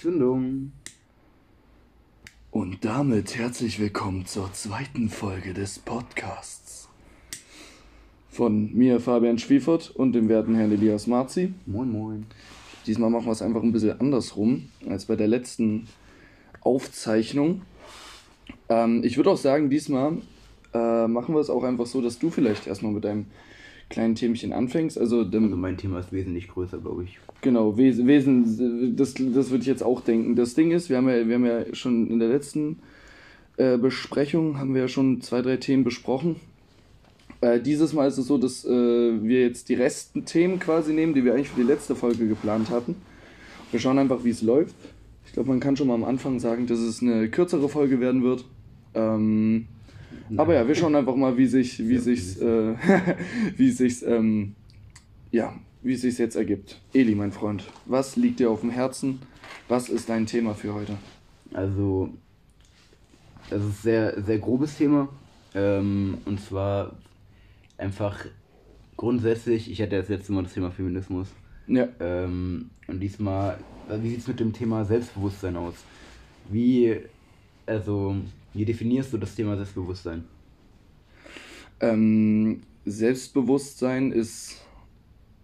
Zündung. Und damit herzlich willkommen zur zweiten Folge des Podcasts. Von mir, Fabian Schwiefert, und dem werten Herrn Elias Marzi. Moin, moin. Diesmal machen wir es einfach ein bisschen andersrum als bei der letzten Aufzeichnung. Ähm, ich würde auch sagen, diesmal äh, machen wir es auch einfach so, dass du vielleicht erstmal mit deinem kleinen Themchen anfängst. Also, dem, Also mein Thema ist wesentlich größer, glaube ich. Genau, Wesen, Wesen das, das würde ich jetzt auch denken. Das Ding ist, wir haben ja, wir haben ja schon in der letzten äh, Besprechung haben wir ja schon zwei, drei Themen besprochen. Äh, dieses Mal ist es so, dass äh, wir jetzt die Resten Themen quasi nehmen, die wir eigentlich für die letzte Folge geplant hatten. Wir schauen einfach, wie es läuft. Ich glaube, man kann schon mal am Anfang sagen, dass es eine kürzere Folge werden wird. Ähm, aber ja, wir schauen einfach mal, wie sich, wie Ja, sich's, äh, wie sich's, ähm, ja, wie sich's jetzt ergibt. Eli, mein Freund, was liegt dir auf dem Herzen? Was ist dein Thema für heute? Also, das ist ein sehr, sehr grobes Thema. Ähm, und zwar einfach grundsätzlich, ich hatte das letzte Mal das Thema Feminismus. Ja, Ähm, und diesmal, wie sieht es mit dem Thema Selbstbewusstsein aus? Wie, also, wie definierst du das Thema Selbstbewusstsein? ähm, Selbstbewusstsein ist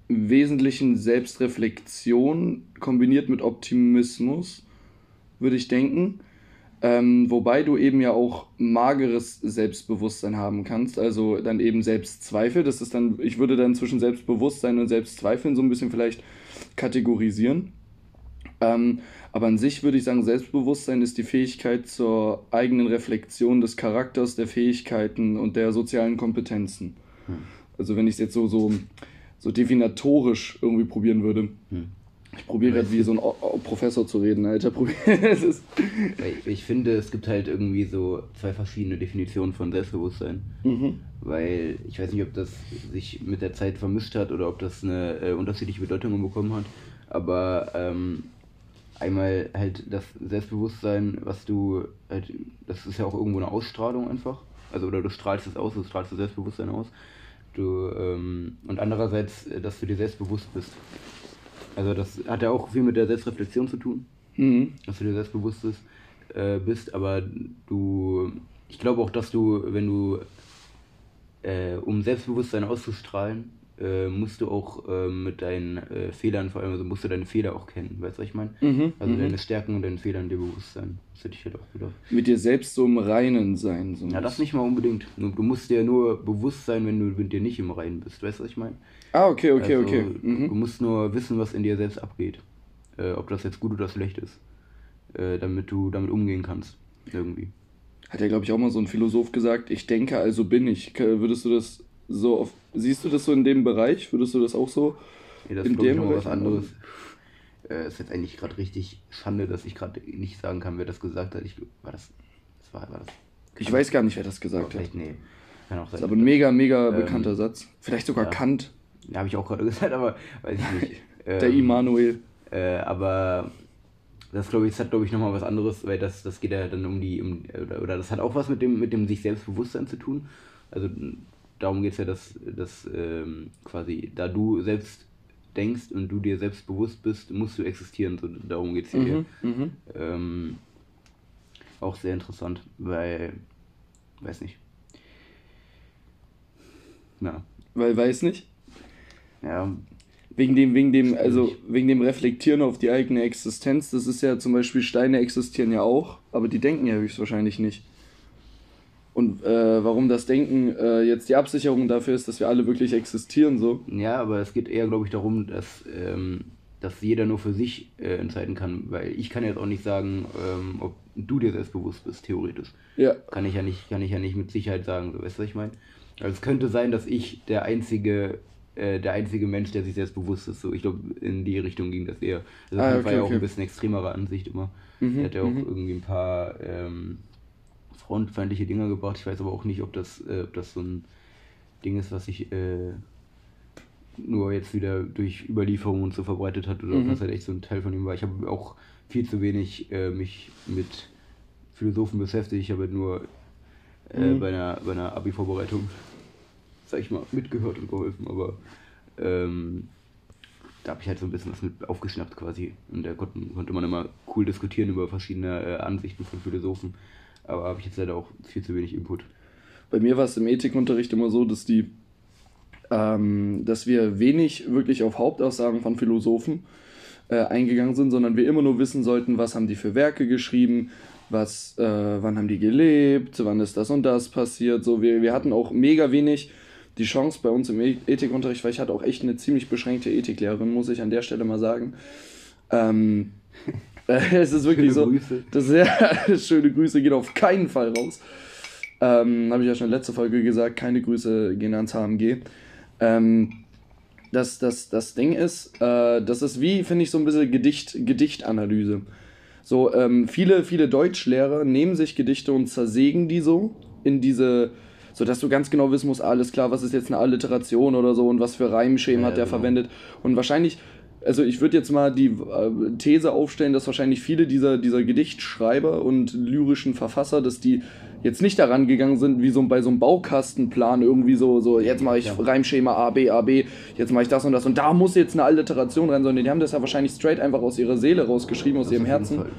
im Wesentlichen Selbstreflexion kombiniert mit Optimismus, würde ich denken. Ähm, wobei du eben ja auch mageres Selbstbewusstsein haben kannst, also dann eben Selbstzweifel. Das ist dann, ich würde dann zwischen Selbstbewusstsein und Selbstzweifeln so ein bisschen vielleicht kategorisieren. Ähm, aber an sich würde ich sagen, Selbstbewusstsein ist die Fähigkeit zur eigenen Reflexion des Charakters, der Fähigkeiten und der sozialen Kompetenzen. Hm. Also wenn ich es jetzt so, so, so definitorisch irgendwie probieren würde. Hm. Ich probiere gerade es wie so ein O- O- Professor zu reden, Alter. Ist, Ich, ich finde, es gibt halt irgendwie so zwei verschiedene Definitionen von Selbstbewusstsein. mhm. Weil ich weiß nicht, ob das sich mit der Zeit vermischt hat oder ob das eine äh, unterschiedliche Bedeutung bekommen hat. Aber ähm, einmal halt das Selbstbewusstsein, was du halt, das ist ja auch irgendwo eine Ausstrahlung einfach. Also oder du strahlst es aus, du strahlst das Selbstbewusstsein aus. Du, ähm, und andererseits, äh, dass du dir selbstbewusst bist. Also das hat ja auch viel mit der Selbstreflexion zu tun Mhm. dass du dir selbstbewusst bist, äh, bist, aber du, ich glaube auch, dass du, wenn du, äh, um Selbstbewusstsein auszustrahlen, äh, musst du auch äh, mit deinen äh, Fehlern, vor allem, also musst du deine Fehler auch kennen, weißt du, was ich meine? Mhm. Also mhm. deine Stärken und deine Fehlern dir bewusst sein. Das hätte ich halt auch wieder. Mit dir selbst so im Reinen sein. So Ja, das nicht mal unbedingt. Du musst dir nur bewusst sein, wenn du mit dir nicht im Reinen bist, weißt du, was ich meine? Ah, okay, okay, also, okay. Du Mhm. musst nur wissen, was in dir selbst abgeht. Äh, ob das jetzt gut oder schlecht ist. Äh, damit du damit umgehen kannst. Irgendwie. Hat ja, glaube ich, auch mal so ein Philosoph gesagt, ich denke, also bin ich. Würdest du das so auf, siehst du das so in dem Bereich? Würdest du das auch so? Nee, das In ist ich dem noch was Bereich- anderes. Äh, ist jetzt eigentlich gerade richtig Schande, dass ich gerade nicht sagen kann, wer das gesagt hat. Ich, war das. das war, war das Ich weiß gar nicht, wer das gesagt hat. vielleicht, nee. Kann auch Das sein. ist aber ein mega, mega Ähm, bekannter Satz. Vielleicht sogar ja. Kant, Ja, habe ich auch gerade gesagt, aber weiß ich nicht. der Ähm, Immanuel. Äh, aber das glaube ich, das hat glaube ich nochmal was anderes, weil das, das geht ja dann um die, um, oder, oder das hat auch was mit dem, mit dem sich Selbstbewusstsein zu tun. Also darum geht es ja, dass, dass ähm, quasi, da du selbst denkst und du dir selbst bewusst bist, musst du existieren. So, darum geht es hier. Mhm, mhm. Ähm, auch sehr interessant, weil, weiß nicht. Ja, Weil, weiß nicht. ja, Wegen dem, wegen dem, also wegen dem Reflektieren auf die eigene Existenz, das ist ja zum Beispiel, Steine existieren ja auch, aber die denken ja höchstwahrscheinlich nicht. Und äh, warum das Denken äh, jetzt die Absicherung dafür ist, dass wir alle wirklich existieren, so. Ja, aber es geht eher, glaube ich, darum, dass, ähm, dass jeder nur für sich äh, entscheiden kann, weil ich kann jetzt auch nicht sagen, ähm, ob du dir selbstbewusst bist, theoretisch. Ja. Kann ich ja nicht, kann ich ja nicht mit Sicherheit sagen, so weißt du, was ich meine? Also es könnte sein, dass ich der einzige, äh, der einzige Mensch, der sich selbstbewusst ist. So, ich glaube, in die Richtung ging das eher. Also Ah, okay, war ja auch okay. ein bisschen extremere Ansicht immer. Mhm, er hat ja auch mhm. irgendwie ein paar ähm, frauenfeindliche Dinge gebracht. Ich weiß aber auch nicht, ob das, äh, ob das so ein Ding ist, was sich äh, nur jetzt wieder durch Überlieferungen und so verbreitet hat oder ob Mhm. das halt echt so ein Teil von ihm war. Ich habe auch viel zu wenig äh, mich mit Philosophen beschäftigt. Ich habe halt nur äh, Mhm. bei einer, bei einer Abi-Vorbereitung, sag ich mal, mitgehört und geholfen, aber ähm, da habe ich halt so ein bisschen was mit aufgeschnappt quasi. Und da konnte, konnte man immer cool diskutieren über verschiedene äh, Ansichten von Philosophen. Aber habe ich jetzt leider auch viel zu wenig Input. Bei mir war es im Ethikunterricht immer so, dass die, ähm, dass wir wenig wirklich auf Hauptaussagen von Philosophen äh, eingegangen sind, sondern wir immer nur wissen sollten, was haben die für Werke geschrieben, was, äh, wann haben die gelebt, wann ist das und das passiert. So, wir, wir hatten auch mega wenig die Chance bei uns im e-, Ethikunterricht, weil ich hatte auch echt eine ziemlich beschränkte Ethiklehrerin, muss ich an der Stelle mal sagen. Ähm, äh, es ist wirklich schöne so. Grüße. Das, ja, schöne Grüße geht auf keinen Fall raus. Ähm, Habe ich ja schon in letzter Folge gesagt, keine Grüße gehen ans HMG. Ähm, das, das, das Ding ist, äh, das ist wie, finde ich, so ein bisschen Gedicht, Gedichtanalyse. So, ähm, viele, viele Deutschlehrer nehmen sich Gedichte und zersägen die so in diese, so dass du ganz genau wissen musst, alles klar, was ist jetzt eine Alliteration oder so und was für Reimschemen ja, hat der genau. verwendet. Und wahrscheinlich also ich würde jetzt mal die äh, These aufstellen, dass wahrscheinlich viele dieser, dieser Gedichtschreiber und lyrischen Verfasser, dass die jetzt nicht daran gegangen sind, wie so bei so einem Baukastenplan irgendwie so, so jetzt mache ich ja. Reimschema A, B, A, B, jetzt mache ich das und das und da muss jetzt eine Alliteration rein, sondern die haben das ja wahrscheinlich straight einfach aus ihrer Seele rausgeschrieben, aus das ihrem Herzen. Fall,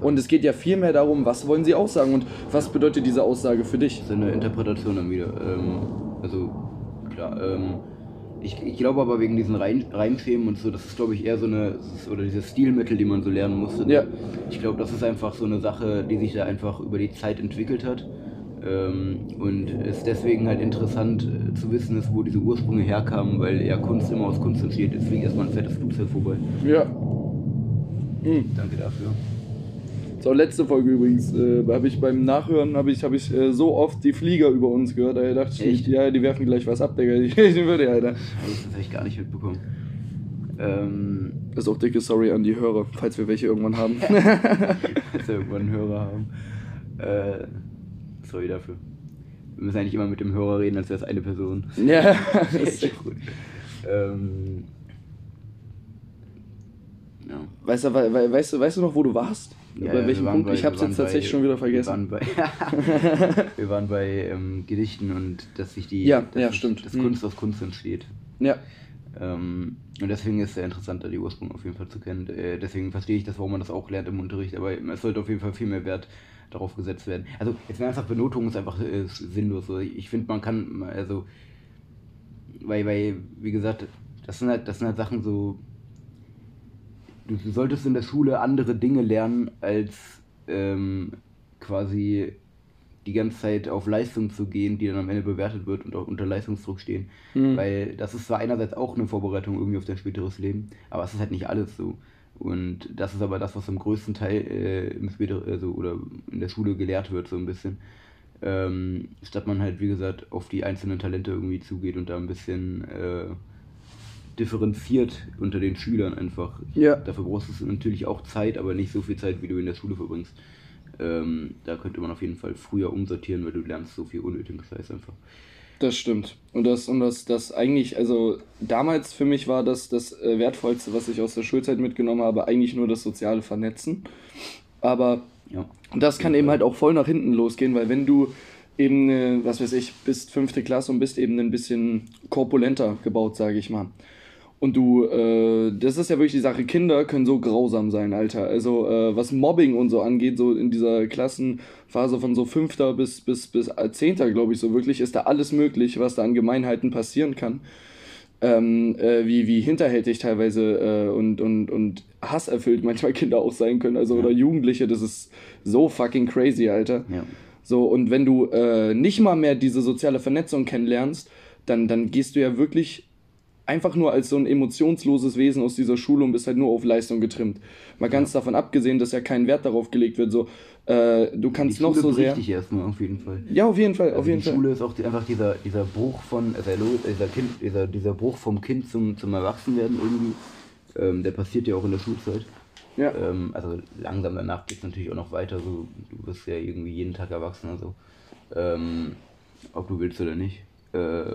und es geht ja viel mehr darum, was wollen sie aussagen und was bedeutet diese Aussage für dich? Das ist eine Interpretation dann wieder. Ähm, also klar, ähm, ich, ich glaube aber wegen diesen Reim, Reimschemen und so, das ist glaube ich eher so eine, oder diese Stilmittel, die man so lernen musste. Ja. Ich glaube, das ist einfach so eine Sache, die sich da einfach über die Zeit entwickelt hat. Ähm, und ist deswegen halt interessant äh, zu wissen, ist, wo diese Ursprünge herkamen, weil ja Kunst immer aus Kunst entsteht. Deswegen erstmal ein fettes Flugzeug vorbei. Ja. Mhm. Danke dafür. So, letzte Folge übrigens, äh, habe ich beim Nachhören, habe ich, hab ich äh, so oft die Flieger über uns gehört, da dachte ich, Echt? ja, die werfen gleich was ab, Digga. Ich, würde, Alter. Das habe ich gar nicht mitbekommen. Ähm, ist auch dicke Sorry an die Hörer, falls wir welche irgendwann haben. falls wir irgendwann einen Hörer haben. Äh, sorry dafür. Wir müssen eigentlich immer mit dem Hörer reden, als wäre es eine Person. Ja, das ist echt gut. Ähm, ja. Weißt, du, we, weißt, du, weißt du noch, wo du warst? Ja, bei welchem Punkt? Bei, ich habe es jetzt tatsächlich bei, schon wieder vergessen. Wir waren bei, wir waren bei ähm, Gedichten und dass sich die ja, ja, stimmt. dass Kunst hm. aus Kunst entsteht. Ja. Ähm, und deswegen ist es sehr interessant, da die Ursprung auf jeden Fall zu kennen. Äh, deswegen verstehe ich das, warum man das auch lernt im Unterricht, aber es sollte auf jeden Fall viel mehr Wert darauf gesetzt werden. Also jetzt einfach Benotung ist einfach äh, sinnlos. Ich finde, man kann, also, weil, weil, wie gesagt, das sind halt, das sind halt Sachen so, du, solltest in der Schule andere Dinge lernen, als ähm, quasi die ganze Zeit auf Leistung zu gehen, die dann am Ende bewertet wird und auch unter Leistungsdruck stehen. Mhm. Weil das ist zwar einerseits auch eine Vorbereitung irgendwie auf dein späteres Leben, aber es ist halt nicht alles so. Und das ist aber das, was im größten Teil äh, im späteren, also, oder in der Schule gelehrt wird, so ein bisschen. Ähm, statt man halt, wie gesagt, auf die einzelnen Talente irgendwie zugeht und da ein bisschen äh, differenziert unter den Schülern einfach. Ja. Dafür brauchst du natürlich auch Zeit, aber nicht so viel Zeit, wie du in der Schule verbringst. Ähm, da könnte man auf jeden Fall früher umsortieren, weil du lernst so viel unnötiges Scheiß einfach. Das stimmt. Und das, und das, das eigentlich, also damals für mich war das das äh, Wertvollste, was ich aus der Schulzeit mitgenommen habe, eigentlich nur das soziale Vernetzen. Aber ja. das kann eben halt auch voll nach hinten losgehen, weil wenn du eben, äh, was weiß ich, bist fünfte Klasse und bist eben ein bisschen korpulenter gebaut, sage ich mal. Und du, äh, das ist ja wirklich die Sache, Kinder können so grausam sein, Alter. Also äh, was Mobbing und so angeht, so in dieser Klassenphase von so fünfter bis, bis, bis zehnter, glaube ich, so wirklich, ist da alles möglich, was da an Gemeinheiten passieren kann. Ähm, äh, wie, wie hinterhältig teilweise äh, und, und, und hasserfüllt manchmal Kinder auch sein können, also ja. oder Jugendliche, das ist so fucking crazy, Alter. Ja. So, und wenn du äh, nicht mal mehr diese soziale Vernetzung kennenlernst, dann, dann gehst du ja wirklich einfach nur als so ein emotionsloses Wesen aus dieser Schule und bist halt nur auf Leistung getrimmt. Mal ganz ja. davon abgesehen, dass ja kein Wert darauf gelegt wird, so äh, du kannst die noch Schule so sehr. dich erstmal auf jeden Fall. Ja, auf jeden Fall, also auf jeden die Fall. Schule ist auch die, einfach dieser, dieser Bruch von, also dieser, kind, dieser, dieser Bruch vom Kind zum, zum Erwachsenwerden irgendwie, ähm, der passiert ja auch in der Schulzeit. Ja. Ähm, also langsam danach geht es natürlich auch noch weiter, so du wirst ja irgendwie jeden Tag erwachsen, also ähm, ob du willst oder nicht. Äh,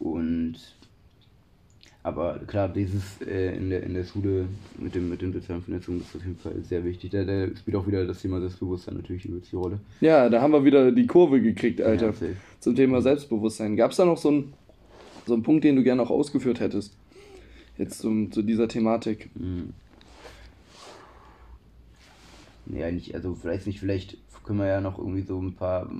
und aber klar, dieses äh, in, der, in der Schule mit dem mit den sozialen Vernetzungen ist auf jeden Fall sehr wichtig. Da, da spielt auch wieder das Thema Selbstbewusstsein natürlich die Rolle. Ja, da haben wir wieder die Kurve gekriegt, Alter. Ja, zum Thema Selbstbewusstsein. Gab es da noch so einen, so einen Punkt, den du gerne auch ausgeführt hättest? Jetzt zum, zu dieser Thematik. Mhm. Ja, nicht, also vielleicht nicht, vielleicht können wir ja noch irgendwie so ein paar.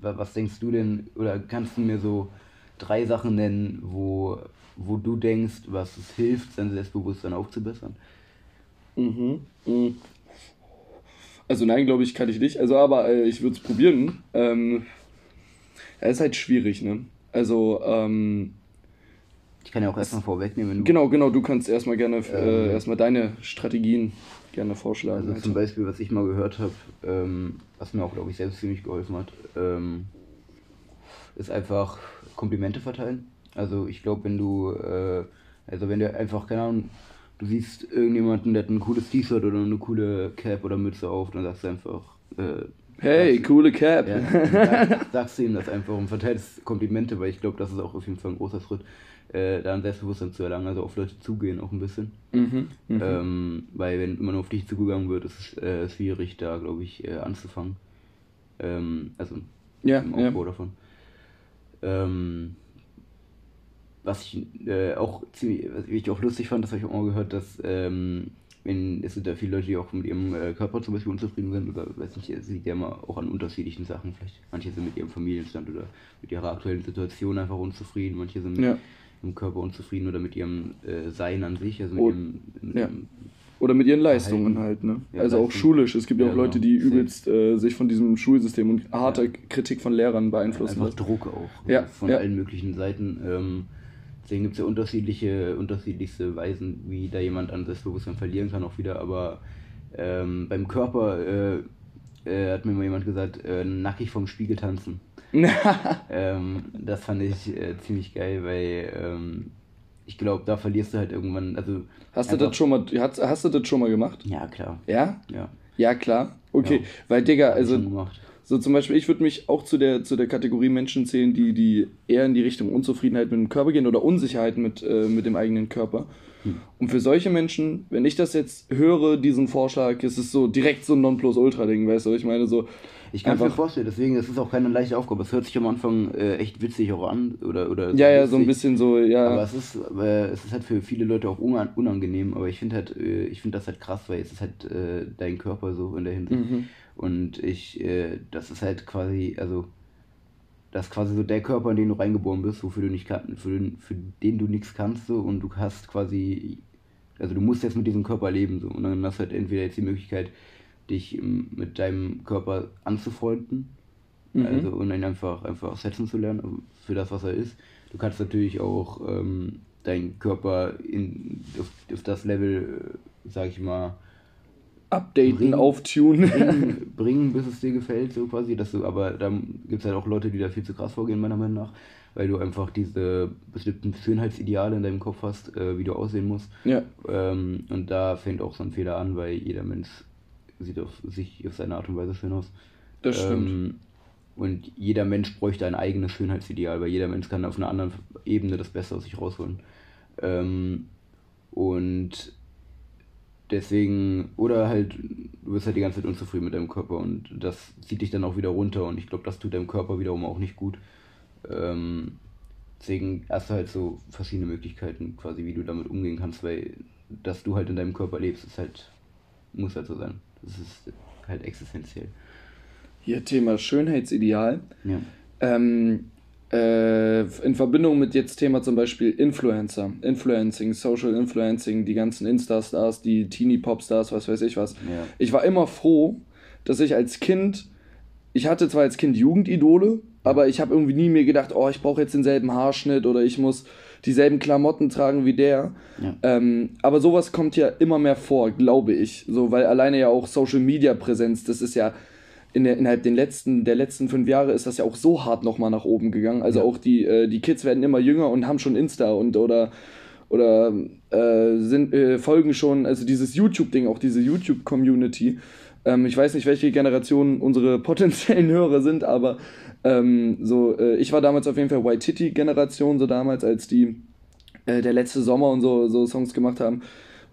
Was denkst du denn, oder kannst du mir so drei Sachen nennen, wo, wo du denkst, was es hilft, sein Selbstbewusstsein aufzubessern? Mhm. mhm. Also nein, glaube ich, kann ich nicht. Also aber äh, ich würde es probieren. Ähm, ja, ist halt schwierig, ne? Also, ähm, Ich kann ja auch erstmal vorwegnehmen, wenn du. Genau, genau, du kannst erstmal gerne äh, erstmal deine Strategien gerne vorschlagen. Also zum Beispiel, was ich mal gehört habe, ähm, was mir auch, glaube ich, selbst ziemlich geholfen hat, ähm, ist einfach Komplimente verteilen. Also ich glaube, wenn du, äh, also wenn du einfach, keine Ahnung, du siehst irgendjemanden, der hat ein cooles T-Shirt oder eine coole Cap oder Mütze auf, dann sagst du einfach, äh, Hey, sagst, coole Cap. Ja, sag, sagst du ihm das einfach und verteilst Komplimente, weil ich glaube, das ist auch auf jeden Fall ein großer Schritt, äh, da ein Selbstbewusstsein zu erlangen, also auf Leute zugehen auch ein bisschen. Mhm, mhm. Ähm, weil wenn immer nur auf dich zugegangen wird, ist es äh, schwierig, da glaube ich äh, anzufangen. Ähm, also Ja, im ja. Aufbau davon. Ähm, was ich äh, auch ziemlich, was ich auch lustig fand, das habe ich auch mal gehört, dass ähm, wenn es sind da viele Leute, die auch mit ihrem äh, Körper zum Beispiel unzufrieden sind oder weiß nicht, es liegt ja immer auch an unterschiedlichen Sachen. Vielleicht manche sind mit ihrem Familienstand oder mit ihrer aktuellen Situation einfach unzufrieden, manche sind mit Ja. ihrem Körper unzufrieden oder mit ihrem äh, Sein an sich, also mit Oh, ihrem, mit ja. ihrem Oder mit ihren Leistungen Verhalten. halt, ne? Ja, also auch Leistung. schulisch. Es gibt ja auch Leute, genau. die übelst äh, sich von diesem Schulsystem und harter. Kritik von Lehrern beeinflussen einfach lassen. Druck auch Ja, von ja. allen möglichen Seiten. Ähm, deswegen gibt es ja unterschiedliche, unterschiedlichste Weisen, wie da jemand an Selbstbewusstsein verlieren kann auch wieder, aber ähm, beim Körper äh, äh, hat mir mal jemand gesagt, äh, nackig vom Spiegel tanzen. Ähm, das fand ich äh, ziemlich geil, weil ähm, ich glaube, da verlierst du halt irgendwann, also hast, du das schon mal, hast, hast du das schon mal gemacht? Ja, klar. Ja? Ja. Ja, klar. Okay. Ja. Weil, Digga, also schon gemacht. So zum Beispiel, ich würde mich auch zu der, zu der Kategorie Menschen zählen, die, die eher in die Richtung Unzufriedenheit mit dem Körper gehen oder Unsicherheit mit, äh, mit dem eigenen Körper. Hm. Und für solche Menschen, wenn ich das jetzt höre, diesen Vorschlag, ist es so direkt so ein Nonplusultra-Ding, weißt du? Ich meine so, Ich kann es mir vorstellen, deswegen, es ist auch keine leichte Aufgabe. Es hört sich am Anfang äh, echt witzig auch an. Oder, oder ja, ja, so ein bisschen so, ja. Aber es ist, äh, es ist halt für viele Leute auch unan- unangenehm, aber ich finde halt, äh, ich finde das halt krass, weil es ist halt äh, dein Körper so in der Hinsicht. Mhm. Und ich, äh, das ist halt quasi, also, das ist quasi so der Körper, in den du reingeboren bist, wofür du nicht kann, für, den- für den du nichts kannst, so, und du hast quasi, also du musst jetzt mit diesem Körper leben, so, und dann hast du halt entweder jetzt die Möglichkeit, dich mit deinem Körper anzufreunden, Mhm. also und ihn einfach, einfach setzen zu lernen also für das, was er ist. Du kannst natürlich auch ähm, deinen Körper in, auf, auf das Level, äh, sag ich mal, Updaten, Bringen- auftunen. bringen, bringen, bis es dir gefällt, so quasi. Dass du, aber da gibt es halt auch Leute, die da viel zu krass vorgehen, meiner Meinung nach, weil du einfach diese bestimmten Schönheitsideale in deinem Kopf hast, äh, wie du aussehen musst. ja, Ähm, und da fängt auch so ein Fehler an, weil jeder Mensch sieht auf sich auf seine Art und Weise schön aus. das stimmt. Ähm, und jeder Mensch bräuchte ein eigenes Schönheitsideal, weil jeder Mensch kann auf einer anderen Ebene das Beste aus sich rausholen. Ähm, und deswegen, oder halt, du bist halt die ganze Zeit unzufrieden mit deinem Körper und das zieht dich dann auch wieder runter und ich glaube, das tut deinem Körper wiederum auch nicht gut. Ähm, deswegen hast du halt so verschiedene Möglichkeiten quasi, wie du damit umgehen kannst, weil dass du halt in deinem Körper lebst, ist halt, muss halt so sein. Das ist halt existenziell. Hier Thema Schönheitsideal. Ja. Ähm, äh, in Verbindung mit jetzt Thema zum Beispiel Influencer, Influencing, Social Influencing, die ganzen Insta-Stars, die Teenie-Pop-Stars, was weiß ich was. Ja. Ich war immer froh, dass ich als Kind, ich hatte zwar als Kind Jugendidole, aber ich habe irgendwie nie mir gedacht, oh, ich brauche jetzt denselben Haarschnitt oder ich muss dieselben Klamotten tragen wie der. Ja. Ähm, aber sowas kommt ja immer mehr vor, glaube ich. So, weil alleine ja auch Social Media Präsenz, das ist ja in der, innerhalb den letzten, der letzten fünf Jahre ist das ja auch so hart nochmal nach oben gegangen. Also Ja. auch die, äh, die Kids werden immer jünger und haben schon Insta und oder oder äh, sind, äh, folgen schon, also dieses YouTube-Ding, auch diese YouTube-Community. Ähm, ich weiß nicht, welche Generation unsere potenziellen Hörer sind, aber ähm, so, äh, ich war damals auf jeden Fall White Titty-Generation, so damals, als die äh, der letzte Sommer und so, so Songs gemacht haben.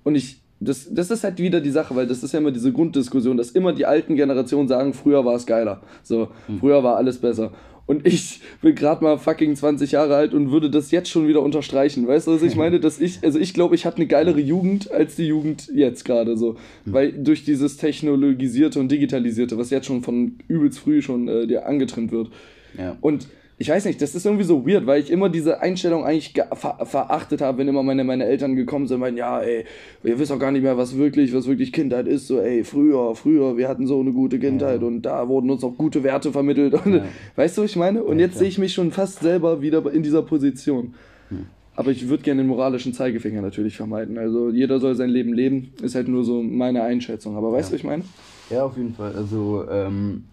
Und ich, das, das ist halt wieder die Sache, weil das ist ja immer diese Grunddiskussion, dass immer die alten Generationen sagen, früher war es geiler. So, früher war alles besser. Und ich bin gerade mal fucking 20 Jahre alt und würde das jetzt schon wieder unterstreichen. Weißt du, was ich meine? Dass ich, also ich glaube, ich hatte eine geilere Jugend als die Jugend jetzt gerade so. Mhm. Weil durch dieses Technologisierte und Digitalisierte, was jetzt schon von übelst früh schon äh, dir angetrennt wird. Ja. Und ich weiß nicht, das ist irgendwie so weird, weil ich immer diese Einstellung eigentlich ver verachtet habe, wenn immer meine, meine Eltern gekommen sind, meinen, ja, ey, wir wissen auch gar nicht mehr, was wirklich, was wirklich Kindheit ist, so, ey, früher, früher, wir hatten so eine gute Kindheit ja. und da wurden uns auch gute Werte vermittelt. Und, ja. Weißt du, was ich meine? Und ja, jetzt sehe ich mich schon fast selber wieder in dieser Position. Hm. Aber ich würde gerne den moralischen Zeigefinger natürlich vermeiden. Also jeder soll sein Leben leben, ist halt nur so meine Einschätzung. Aber weißt du, was ich meine? Ja, auf jeden Fall. Also, ähm,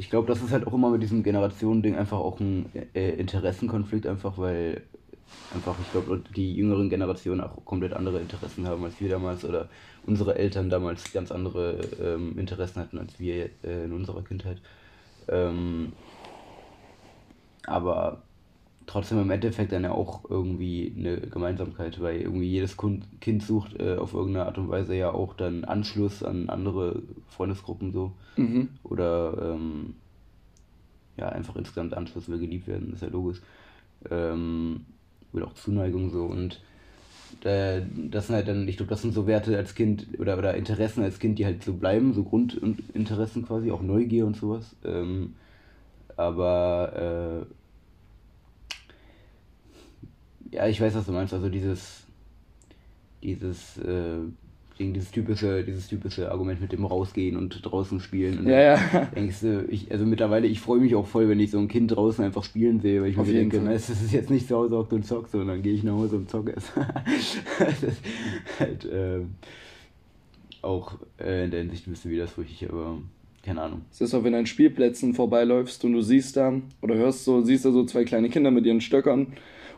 ich glaube, das ist halt auch immer mit diesem Generationending einfach auch ein äh, Interessenkonflikt, einfach weil einfach, ich glaube, die jüngeren Generationen auch komplett andere Interessen haben als wir damals oder unsere Eltern damals ganz andere ähm, Interessen hatten als wir äh, in unserer Kindheit. Ähm, aber trotzdem im Endeffekt dann ja auch irgendwie eine Gemeinsamkeit, weil irgendwie jedes Kind sucht äh, auf irgendeine Art und Weise ja auch dann Anschluss an andere Freundesgruppen so. Mhm. Oder ähm, ja, einfach insgesamt Anschluss will geliebt werden, ist ja logisch. Ähm, will auch Zuneigung so und äh, das sind halt dann, ich glaube, das sind so Werte als Kind oder, oder Interessen als Kind, die halt so bleiben, so Grundinteressen quasi, auch Neugier und sowas. Ähm, aber äh, ja, ich weiß, was du meinst. Also dieses, dieses, äh, dieses typische, dieses typische Argument mit dem Rausgehen und draußen spielen. Und ja, ja. Denkst du, ich, also mittlerweile, ich freue mich auch voll, wenn ich so ein Kind draußen einfach spielen sehe, weil ich Auf mir denke, na, es ist jetzt nicht zu Hause hockt und zockt, sondern gehe ich nach Hause und zocke es. halt äh, auch äh, in der Hinsicht ein bisschen widersprüchlich, aber keine Ahnung. Es ist auch, wenn du an Spielplätzen vorbeiläufst und du siehst da oder hörst so, siehst da so zwei kleine Kinder mit ihren Stöckern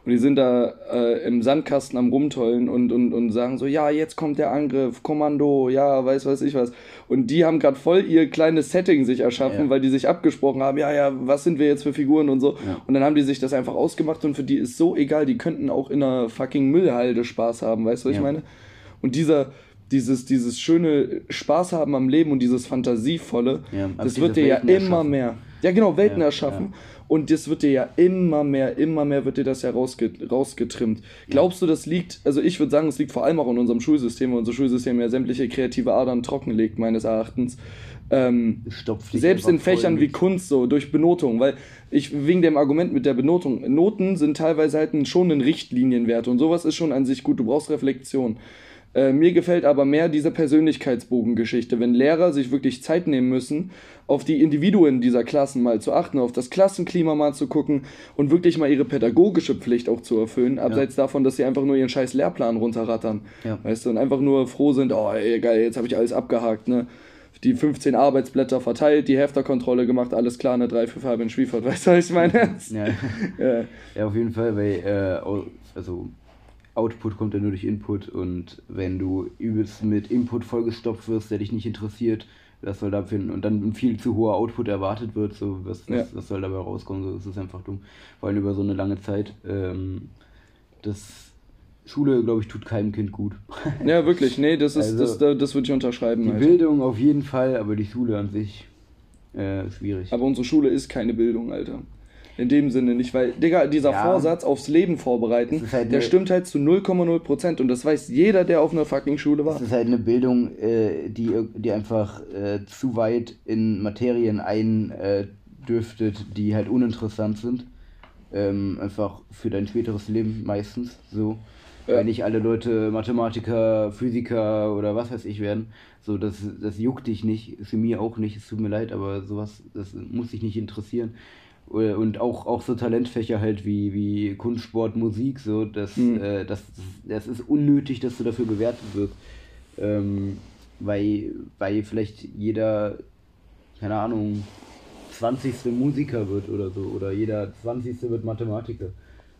und die sind da äh, im Sandkasten am Rumtollen und, und, und sagen so, ja, jetzt kommt der Angriff, Kommando, ja, weiß weiß ich was. Und die haben gerade voll ihr kleines Setting sich erschaffen, ja. weil die sich abgesprochen haben, ja, ja, was sind wir jetzt für Figuren und so. Ja. Und dann haben die sich das einfach ausgemacht und für die ist so egal, die könnten auch in einer fucking Müllhalde Spaß haben, weißt du, was ja. ich meine? Und dieser, dieses, dieses schöne Spaß haben am Leben und dieses Fantasievolle, ja, das wird dir ja immer mehr. Ja, genau, Welten ja, erschaffen. Und das wird dir ja immer mehr, immer mehr wird dir das ja rausget rausgetrimmt. Glaubst du, das liegt, also ich würde sagen, es liegt vor allem auch in unserem Schulsystem, weil unser Schulsystem ja sämtliche kreative Adern trockenlegt, meines Erachtens. Ähm, selbst in Fächern wie Kunst so durch Benotung, weil ich wegen dem Argument mit der Benotung, Noten sind teilweise halt schon ein Richtlinienwert und sowas ist schon an sich gut, du brauchst Reflexion. Äh, mir gefällt aber mehr diese Persönlichkeitsbogengeschichte, wenn Lehrer sich wirklich Zeit nehmen müssen, auf die Individuen dieser Klassen mal zu achten, auf das Klassenklima mal zu gucken und wirklich mal ihre pädagogische Pflicht auch zu erfüllen, abseits ja. davon, dass sie einfach nur ihren scheiß Lehrplan runterrattern. Ja. Weißt du, und einfach nur froh sind, oh ey, geil, jetzt habe ich alles abgehakt, ne? Die 15 Arbeitsblätter verteilt, die Hefterkontrolle gemacht, alles klar, eine 3 für Fabian Schwiefert, weißt du, was ich meine? Ja, ja. ja auf jeden Fall, weil, äh, also Output kommt ja nur durch Input und wenn du übelst mit Input vollgestopft wirst, der dich nicht interessiert, was soll da finden und dann ein viel zu hoher Output erwartet wird, so was, ja. was, was, soll dabei rauskommen, so das ist einfach dumm. Vor allem über so eine lange Zeit. Ähm, das Schule, glaube ich, tut keinem Kind gut. ja, wirklich, nee, das ist, also, das, das würde ich unterschreiben. Die Alter. Bildung auf jeden Fall, aber die Schule an sich äh, schwierig. Aber unsere Schule ist keine Bildung, Alter. In dem Sinne nicht, weil, Digga, dieser ja. Vorsatz aufs Leben vorbereiten, halt der stimmt halt zu 0,0 Prozent und das weiß jeder, der auf einer fucking Schule war. Das ist halt eine Bildung, äh, die, die einfach äh, zu weit in Materien eindüftet, die halt uninteressant sind. Ähm, einfach für dein späteres Leben meistens so. Ja. Weil nicht alle Leute Mathematiker, Physiker oder was weiß ich werden. So, das, das juckt dich nicht, für mich auch nicht, es tut mir leid, aber sowas, das muss dich nicht interessieren. Äh, und auch, auch so Talentfächer halt wie, wie Kunst, Sport, Musik, so, das, mhm. äh, das, das ist unnötig, dass du dafür bewertet wirst. Ähm, weil, weil vielleicht jeder, keine Ahnung, 20. Musiker wird oder so, oder jeder 20. wird Mathematiker.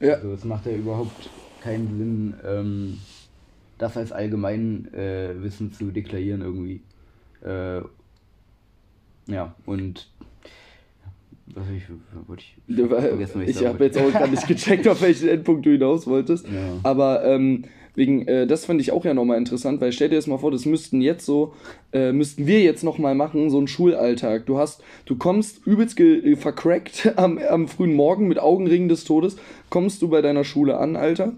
Ja. Also es macht ja überhaupt keinen Sinn, ähm, das als Allgemeinwissen äh, zu deklarieren irgendwie. Äh, ja, und Was ich, ich, vergessen, ich ich habe jetzt auch gar nicht gecheckt, auf welchen Endpunkt du hinaus wolltest. Ja. Aber ähm, wegen, äh, das fand ich auch ja nochmal interessant, weil stell dir das mal vor, das müssten jetzt so, äh, müssten wir jetzt nochmal machen, so einen Schulalltag. Du hast, du kommst übelst äh, vercrackt am, am frühen Morgen mit Augenringen des Todes, kommst du bei deiner Schule an, Alter.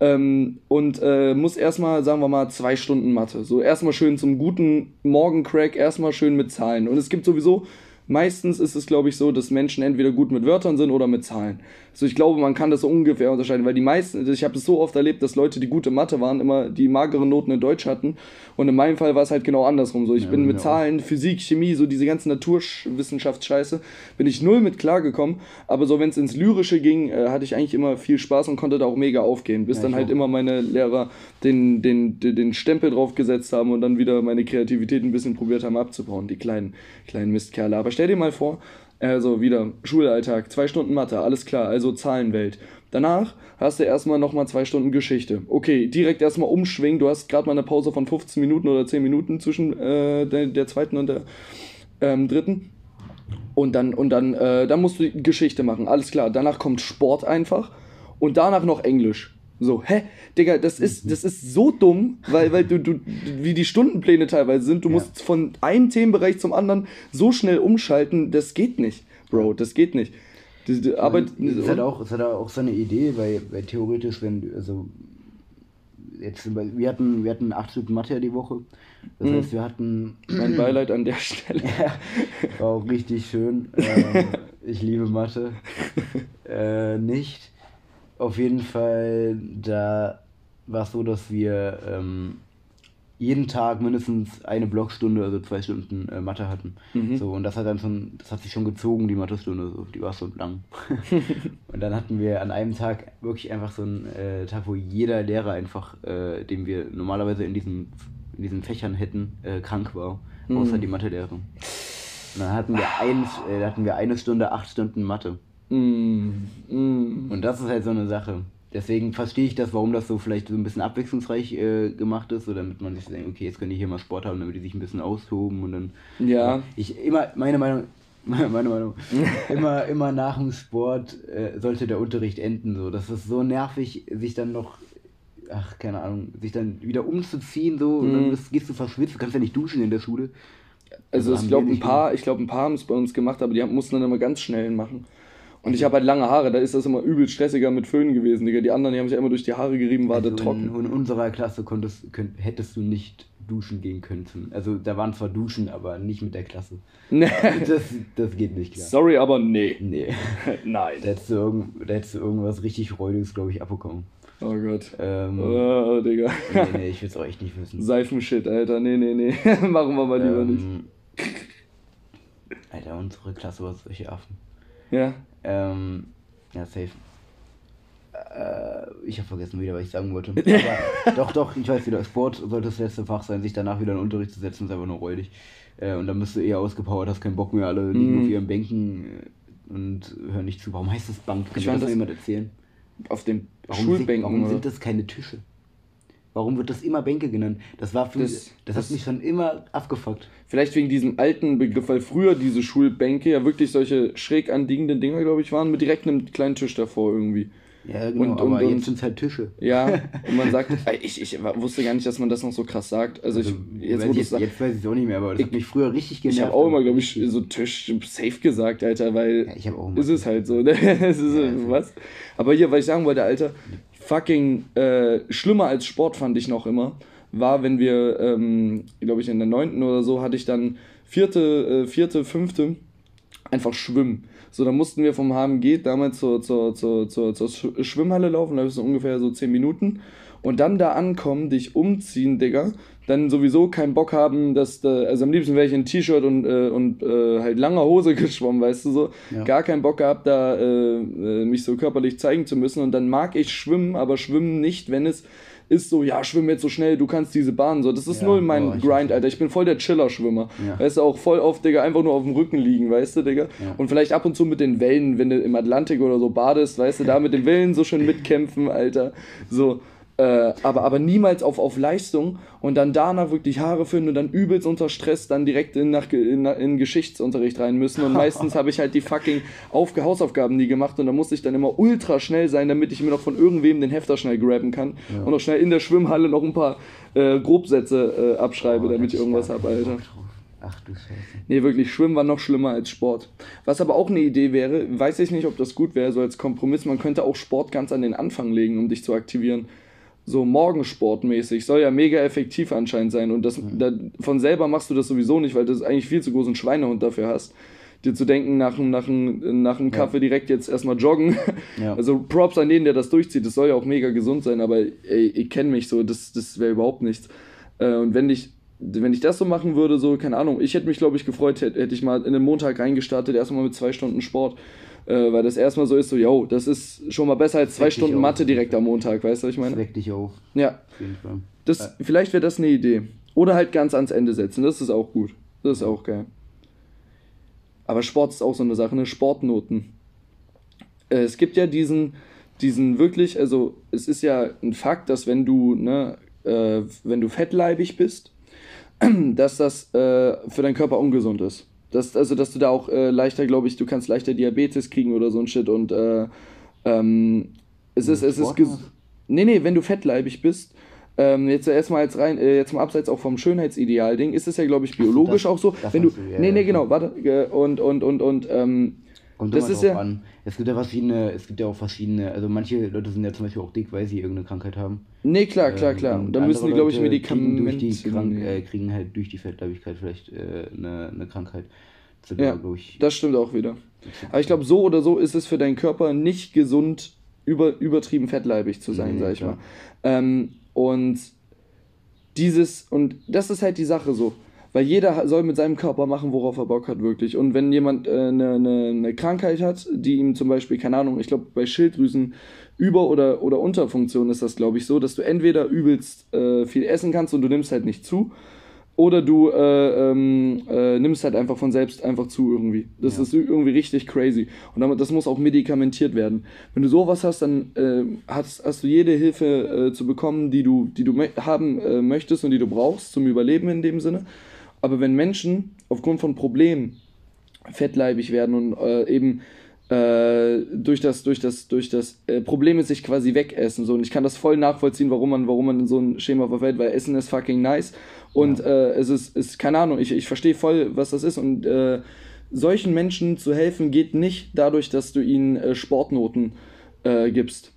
Ähm, und äh, muss erstmal, sagen wir mal, zwei Stunden Mathe. So erstmal schön zum guten Morgencrack, erstmal schön mit Zahlen. Und es gibt sowieso, meistens ist es, glaube ich, so, dass Menschen entweder gut mit Wörtern sind oder mit Zahlen. So, ich glaube, man kann das so ungefähr unterscheiden, weil die meisten, ich habe es so oft erlebt, dass Leute, die gute Mathe waren, immer die mageren Noten in Deutsch hatten. Und in meinem Fall war es halt genau andersrum. So, ich Ja, bin mit mir auch. Zahlen, Physik, Chemie, so diese ganzen Naturwissenschaftsscheiße, bin ich null mit klargekommen. Aber so, wenn es ins Lyrische ging, äh, hatte ich eigentlich immer viel Spaß und konnte da auch mega aufgehen. Bis Ja, dann halt auch. immer meine Lehrer den, den, den, den Stempel draufgesetzt haben und dann wieder meine Kreativität ein bisschen probiert haben abzubauen, die kleinen, kleinen Mistkerle. Aber stell dir mal vor, also wieder Schulalltag, zwei Stunden Mathe, alles klar, also Zahlenwelt. Danach hast du erstmal nochmal zwei Stunden Geschichte. Okay, direkt erstmal umschwingen. Du hast gerade mal eine Pause von 15 Minuten oder 10 Minuten zwischen äh, der, der zweiten und der ähm, dritten. Und dann, und dann, äh, dann musst du Geschichte machen, alles klar. Danach kommt Sport einfach und danach noch Englisch. So, hä? Digga, das ist, das ist so dumm, weil, weil du, du, wie die Stundenpläne teilweise sind. Du Ja. musst von einem Themenbereich zum anderen so schnell umschalten, das geht nicht, Bro, das geht nicht. Die, die Arbeit, es hat auch, es hat auch so eine Idee, weil, weil theoretisch, wenn also jetzt wir hatten, wir hatten acht Stunden Mathe die Woche. Das Mhm. heißt, wir hatten mein Beileid an der Stelle. war auch richtig schön. Ähm, ich liebe Mathe. Äh, nicht. Auf jeden Fall, da war es so, dass wir ähm, jeden Tag mindestens eine Blockstunde, also zwei Stunden äh, Mathe hatten. Mhm. So, und das hat dann schon, das hat sich schon gezogen, die Mathestunde, so, die war so lang. und dann hatten wir an einem Tag wirklich einfach so einen äh, Tag, wo jeder Lehrer einfach, äh, den wir normalerweise in diesen, in diesen Fächern hätten, äh, krank war, außer Mhm. die Mathelehrerin. Und dann hatten wir, ein, äh, da hatten wir eine Stunde, acht Stunden Mathe. Mm, mm. Und das ist halt so eine Sache. Deswegen verstehe ich das, warum das so vielleicht so ein bisschen abwechslungsreich äh, gemacht ist, so damit man sich denkt, okay, jetzt können die hier mal Sport haben, damit die sich ein bisschen austoben und dann. Ja. Ich immer, meine Meinung, meine Meinung, immer, immer nach dem Sport äh, sollte der Unterricht enden. So. Das ist so nervig, sich dann noch, ach, keine Ahnung, sich dann wieder umzuziehen, so, und dann Mhm. bist, gehst du verschwitzt, du kannst ja nicht duschen in der Schule. Also Also ich glaube ein paar, ich glaube ein paar haben es bei uns gemacht, aber die haben- mussten dann immer ganz schnell machen. Und ich habe halt lange Haare, da ist das immer übel stressiger mit Föhn gewesen, Digga. Die anderen, die haben sich immer durch die Haare gerieben, war also das trocken. In, in unserer Klasse konntest, könnt, hättest du nicht duschen gehen können. Also da waren zwar Duschen, aber nicht mit der Klasse. Nee. Das, das geht nicht klar. Sorry, aber nee. Nee. Nein. Da hättest du, da hättest du irgendwas richtig Räudiges, glaube ich, abbekommen. Oh Gott. Ähm, Oh, Digga. nee, nee, ich will es auch echt nicht wissen. Seifenshit, Alter. Nee, nee, nee. Machen wir mal lieber nicht. ähm, Alter, unsere Klasse war solche Affen. Ja. Ähm, ja, safe. Äh, ich habe vergessen wieder, was ich sagen wollte. Aber doch, doch, ich weiß wieder. Sport sollte das letzte Fach sein, sich danach wieder in den Unterricht zu setzen, ist einfach nur räudig. Äh, und dann bist du eher ausgepowert, hast keinen Bock mehr, alle liegen Mhm. auf ihren Bänken äh, und hören nicht zu. Warum heißt das Bank? Kann Ich mir fand das das- jemand erzählen? Auf den Warum, Schulbänken. sind, warum sind das keine Tische? Warum wird das immer Bänke genannt? Das war für Das- mich, das, das- hat mich schon immer abgefuckt. Vielleicht wegen diesem alten Begriff, weil früher diese Schulbänke ja wirklich solche schräg anliegenden Dinger, glaube ich, waren, mit direkt einem kleinen Tisch davor irgendwie. Ja, genau, Und- aber und- jetzt sind es halt Tische. Ja, und man sagt, ich, ich wusste gar nicht, dass man das noch so krass sagt. Also, ich, jetzt, weiß wo ich, jetzt, jetzt weiß ich es auch nicht mehr, aber das Ich- hat mich früher richtig genervt. ich habe auch immer, glaube ich, so Tisch safe gesagt, Alter, weil Ja, ich auch immer. ist es halt so, ne? es ist Ja, so, was? Aber hier, was ich sagen wollte, Alter, fucking äh, schlimmer als Sport fand ich noch immer, war, wenn wir, ähm, glaube ich, in der neunten oder so, hatte ich dann vierte, äh, vierte, fünfte einfach schwimmen. So, dann mussten wir vom HMG damals zur, zur, zur, zur, zur Sch- Schwimmhalle laufen, da ist so ungefähr so 10 Minuten. Und dann da ankommen, dich umziehen, Digga. Dann sowieso keinen Bock haben, dass da, also am liebsten wäre ich in T-Shirt und, äh, und äh, halt langer Hose geschwommen, weißt du so. Ja. Gar keinen Bock gehabt, da äh, äh, mich so körperlich zeigen zu müssen. Und dann mag ich schwimmen, aber schwimmen nicht, wenn es ist so, ja, schwimm jetzt so schnell, du kannst diese Bahn so. Das ist Ja, null mein boah, Grind. Alter. Ich bin voll der Chiller-Schwimmer. Ja. Weißt du, auch voll oft, Digga, einfach nur auf dem Rücken liegen, weißt du, Digga. Ja. Und vielleicht ab und zu mit den Wellen, wenn du im Atlantik oder so badest, weißt du, da mit den Wellen so schön mitkämpfen, Alter. So. Äh, aber, aber niemals auf, auf Leistung und dann danach wirklich Haare finden und dann übelst unter Stress dann direkt in, nach, in, in Geschichtsunterricht rein müssen. Und meistens habe ich halt die fucking Aufge Hausaufgaben nie gemacht und da musste ich dann immer ultra schnell sein, damit ich mir noch von irgendwem den Hefter schnell grabben kann ja. und noch schnell in der Schwimmhalle noch ein paar äh, Grobsätze äh, abschreibe, oh, damit ich irgendwas habe, Alter. Ach du Scheiße. Nee, wirklich, Schwimmen war noch schlimmer als Sport. Was aber auch eine Idee wäre, weiß ich nicht, ob das gut wäre, so als Kompromiss, man könnte auch Sport ganz an den Anfang legen, um dich zu aktivieren so Morgensportmäßig, soll ja mega effektiv anscheinend sein. Und das, mhm. da, von selber machst du das sowieso nicht, weil du eigentlich viel zu großen Schweinehund dafür hast. Dir zu denken, nach, nach, nach einem Kaffee ja. direkt jetzt erstmal joggen. Ja. Also Props an den, der das durchzieht. Das soll ja auch mega gesund sein, aber ey, ich kenne mich so, das, das wäre überhaupt nichts. Äh, und wenn ich, wenn ich das so machen würde, so, keine Ahnung, ich hätte mich, glaube ich, gefreut, hätte, hätte ich mal in den Montag reingestartet, erstmal mit zwei Stunden Sport äh, weil das erstmal so ist, so, yo, das ist schon mal besser als zwei Stunden Mathe direkt am Montag, weißt du, was ich meine? Das dich auf. Ja. Auf jeden Fall. Das, ja. Vielleicht wäre das eine Idee. Oder halt ganz ans Ende setzen, das ist auch gut. Das ist auch geil. Aber Sport ist auch so eine Sache, ne? Sportnoten. Äh, es gibt ja diesen, diesen wirklich, also es ist ja ein Fakt, dass wenn du, ne, äh, wenn du fettleibig bist, dass das äh, für deinen Körper ungesund ist. Das, also, dass du da auch äh, leichter, glaube ich, du kannst leichter Diabetes kriegen oder so ein Shit und äh, ähm, es ist, es ist, nee, nee, wenn du fettleibig bist, ähm, jetzt erstmal als rein, äh, jetzt mal abseits auch vom Schönheitsideal-Ding, ist es ja, glaube ich, biologisch das, auch so. Wenn du, du ja, nee, nee, genau, warte, äh, und, und, und, und, ähm, Kommt das ist ja an. Es gibt ja verschiedene, es gibt ja auch verschiedene, also manche Leute sind ja zum Beispiel auch dick, weil sie irgendeine Krankheit haben. Nee, klar, klar, ähm, klar. Und dann müssen die, glaube ich, Medikamente. Kriegen, durch die Krank äh, kriegen halt durch die Fettleibigkeit vielleicht äh, eine, eine Krankheit. Ja, ich. das stimmt auch wieder. Aber ich glaube, so oder so ist es für deinen Körper nicht gesund, über, übertrieben fettleibig zu sein, nee, sag ich klar. mal. Ähm, und dieses, und das ist halt die Sache so. Weil jeder soll mit seinem Körper machen, worauf er Bock hat, wirklich. Und wenn jemand eine äh, ne, ne, ne Krankheit hat, die ihm zum Beispiel, keine Ahnung, ich glaube, bei Schilddrüsen über- oder, oder Unterfunktion ist das, glaube ich, so, dass du entweder übelst äh, viel essen kannst und du nimmst halt nicht zu, oder du äh, ähm, äh, nimmst halt einfach von selbst einfach zu irgendwie. Das ja. ist irgendwie richtig crazy. Und damit, das muss auch medikamentiert werden. Wenn du sowas hast, dann äh, hast, hast du jede Hilfe äh, zu bekommen, die du, die du haben äh, möchtest und die du brauchst zum Überleben in dem Sinne. Aber wenn Menschen aufgrund von Problemen fettleibig werden und äh, eben durch das, durch das, durch das äh, Problem mit sich quasi wegessen. So. Und ich kann das voll nachvollziehen, warum man, warum man in so ein Schema verfällt, weil Essen ist fucking nice. Und ja. äh, es ist, ist, keine Ahnung, ich, ich verstehe voll, was das ist. Und äh, solchen Menschen zu helfen geht nicht dadurch, dass du ihnen äh, Sportnoten äh, gibst.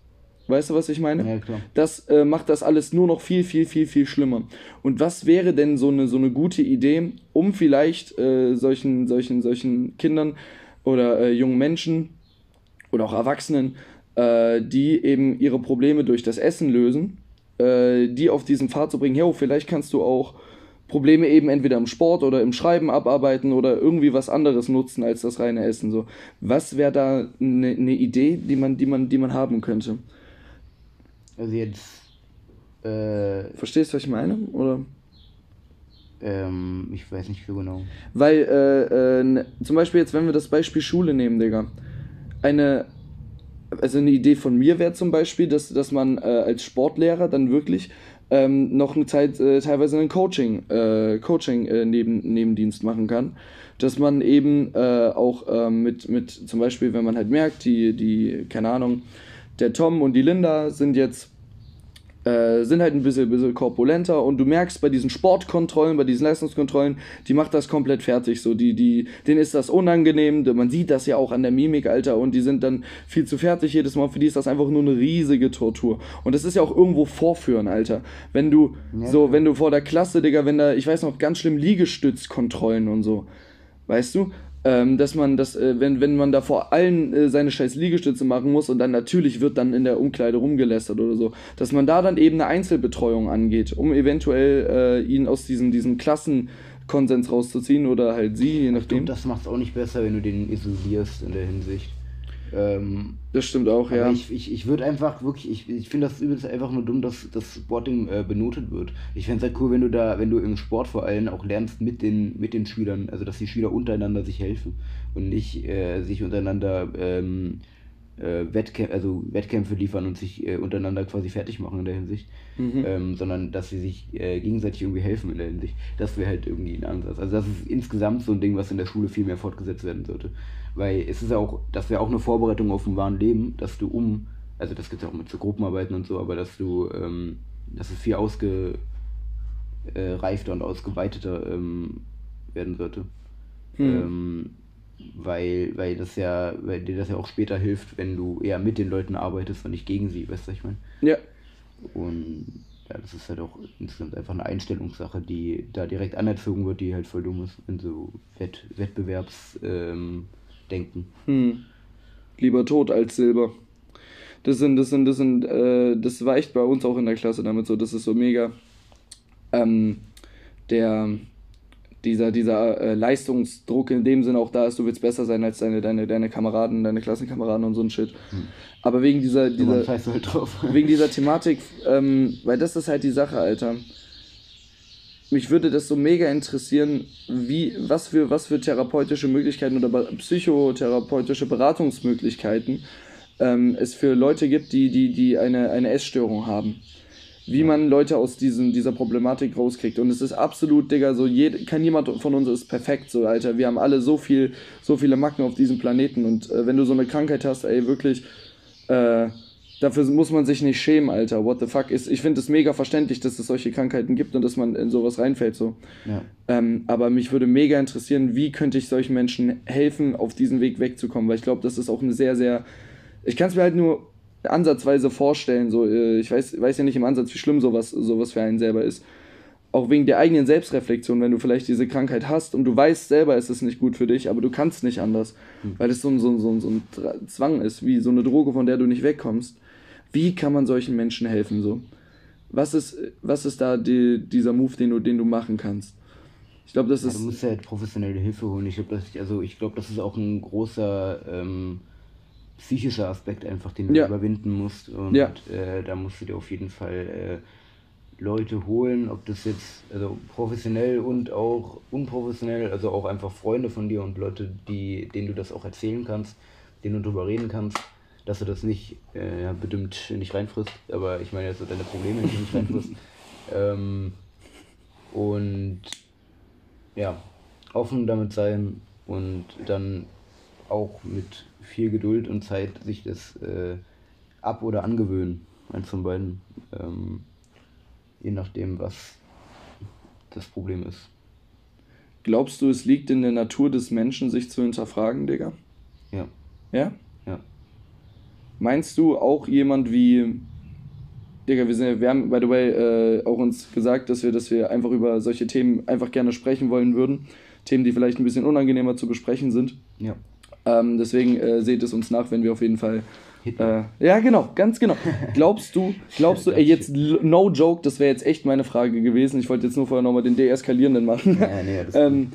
Weißt du, was ich meine? Ja, klar. Das äh, macht das alles nur noch viel, viel, viel, viel schlimmer. Und was wäre denn so eine, so eine gute Idee, um vielleicht äh, solchen, solchen, solchen Kindern oder jungen Menschen oder auch Erwachsenen, die eben ihre Probleme durch das Essen lösen, die auf diesen Pfad zu bringen, hey, vielleicht kannst du auch Probleme eben entweder im Sport oder im Schreiben abarbeiten oder irgendwie was anderes nutzen als das reine Essen. So, was wäre da eine ne Idee, die man, die man, die man haben könnte? Also jetzt. Äh, Verstehst du, was ich meine? Oder? Ähm, ich weiß nicht so genau. Weil, äh, äh, zum Beispiel jetzt, wenn wir das Beispiel Schule nehmen, Digga. Eine, also eine Idee von mir wäre zum Beispiel, dass, dass man äh, als Sportlehrer dann wirklich ähm, noch eine Zeit äh, teilweise einen Coaching, äh, Coaching äh, neben, Nebendienst machen kann. Dass man eben äh, auch ähm, mit, mit, zum Beispiel, wenn man halt merkt, die, die, keine Ahnung, der Tom und die Linda sind jetzt äh, sind halt ein bisschen, bisschen korpulenter und du merkst bei diesen Sportkontrollen, bei diesen Leistungskontrollen, die macht das komplett fertig. So, die, die, denen ist das unangenehm, man sieht das ja auch an der Mimik, Alter, und die sind dann viel zu fertig jedes Mal. Für die ist das einfach nur eine riesige Tortur. Und das ist ja auch irgendwo Vorführen, Alter. Wenn du, ja. so, wenn du vor der Klasse, Digga, wenn da, ich weiß noch, ganz schlimm Liegestützkontrollen und so. Weißt du? Ähm, dass man das, äh, wenn, wenn man da vor allen äh, seine scheiß Liegestütze machen muss und dann natürlich wird dann in der Umkleide rumgelästert oder so, dass man da dann eben eine Einzelbetreuung angeht, um eventuell äh, ihn aus diesem, diesem Klassenkonsens rauszuziehen oder halt sie, je nachdem. Glaub, das macht es auch nicht besser, wenn du den isolierst in der Hinsicht. Ähm, das stimmt auch, ja. Ich, ich, ich würde einfach wirklich, ich, ich finde das übelst einfach nur dumm, dass das Sporting äh, benotet wird. Ich fände es halt cool, wenn du da, wenn du im Sport vor allem auch lernst mit den, mit den Schülern, also dass die Schüler untereinander sich helfen und nicht äh, sich untereinander ähm, äh, Wettkämpfe, also Wettkämpfe liefern und sich äh, untereinander quasi fertig machen in der Hinsicht, Mhm. ähm, sondern dass sie sich äh, gegenseitig irgendwie helfen in der Hinsicht. Das wäre halt irgendwie ein Ansatz. Also das ist insgesamt so ein Ding, was in der Schule viel mehr fortgesetzt werden sollte. Weil es ist ja auch, das wäre auch eine Vorbereitung auf ein wahren Leben, dass du um, also das gibt es auch mit so Gruppenarbeiten und so, aber dass du, ähm, dass es viel ausgereifter und ausgeweiteter ähm, werden sollte. Hm. Ähm, weil, weil das ja, weil dir das ja auch später hilft, wenn du eher mit den Leuten arbeitest und nicht gegen sie, weißt du, was ich meine? Ja, Und ja, das ist halt auch insgesamt einfach eine Einstellungssache, die da direkt anerzogen wird, die halt voll dumm ist in so Wett Wettbewerbsdenken. Ähm, Denken. Hm. Lieber tot als Silber. Das sind, das sind, das sind, äh, das war echt bei uns auch in der Klasse damit so, das ist so mega. Ähm, der, dieser, dieser äh, Leistungsdruck in dem Sinne auch da ist, du willst besser sein als deine, deine, deine Kameraden, deine Klassenkameraden und so ein Shit. Aber wegen dieser, Dieser, halt wegen dieser Thematik, ähm, weil das ist halt die Sache, Alter. Mich würde das so mega interessieren, wie, was für, was für therapeutische Möglichkeiten oder psychotherapeutische Beratungsmöglichkeiten ähm, es für Leute gibt, die, die, die eine, eine Essstörung haben. Wie man Leute aus diesen, dieser Problematik rauskriegt. Und es ist absolut, Digga, so jed, kein jemand von uns ist perfekt, so, Alter. Wir haben alle so viel, so viele Macken auf diesem Planeten. Und äh, wenn du so eine Krankheit hast, ey, wirklich, äh, dafür muss man sich nicht schämen, Alter. What the fuck ist. Ich finde es mega verständlich, dass es solche Krankheiten gibt und dass man in sowas reinfällt. So. Ja. Ähm, aber mich würde mega interessieren, wie könnte ich solchen Menschen helfen, auf diesen Weg wegzukommen, weil ich glaube, das ist auch eine sehr, sehr. Ich kann es mir halt nur ansatzweise vorstellen. So, äh, ich weiß, weiß ja nicht im Ansatz, wie schlimm sowas, sowas für einen selber ist. Auch wegen der eigenen Selbstreflexion, wenn du vielleicht diese Krankheit hast und du weißt selber, es ist nicht gut für dich, aber du kannst nicht anders, weil es so ein, so, ein, so, ein, so ein Zwang ist, wie so eine Droge, von der du nicht wegkommst. Wie kann man solchen Menschen helfen so? Was ist, was ist da die, dieser Move, den du, den du machen kannst? Ich glaube, das Ja, ist. du musst halt professionelle Hilfe holen. Ich glaube, das, also ich glaube, das ist auch ein großer ähm, psychischer Aspekt einfach, den du Ja. überwinden musst. Und Ja. äh, da musst du dir auf jeden Fall äh, Leute holen, ob das jetzt also professionell und auch unprofessionell, also auch einfach Freunde von dir und Leute, die, denen du das auch erzählen kannst, denen du drüber reden kannst, dass du das nicht äh, ja, bestimmt nicht reinfrisst, aber ich meine jetzt so deine Probleme du nicht reinfrisst. ähm, und ja, offen damit sein und dann auch mit viel Geduld und Zeit sich das äh, ab- oder angewöhnen. Eins von beiden. Ähm, je nachdem, was das Problem ist. Glaubst du, es liegt in der Natur des Menschen, sich zu hinterfragen, Digga? Ja, Ja? Meinst du auch jemand wie. Digga, wir, sind, wir haben, by the way, äh, auch uns gesagt, dass wir, dass wir einfach über solche Themen einfach gerne sprechen wollen würden. Themen, die vielleicht ein bisschen unangenehmer zu besprechen sind. Ja. Ähm, deswegen äh, seht es uns nach, wenn wir auf jeden Fall. Äh, ja, genau, ganz genau. Glaubst du, glaubst du, ey, jetzt no joke, das wäre jetzt echt meine Frage gewesen. Ich wollte jetzt nur vorher nochmal den deeskalierenden machen. Ja, nee, ähm,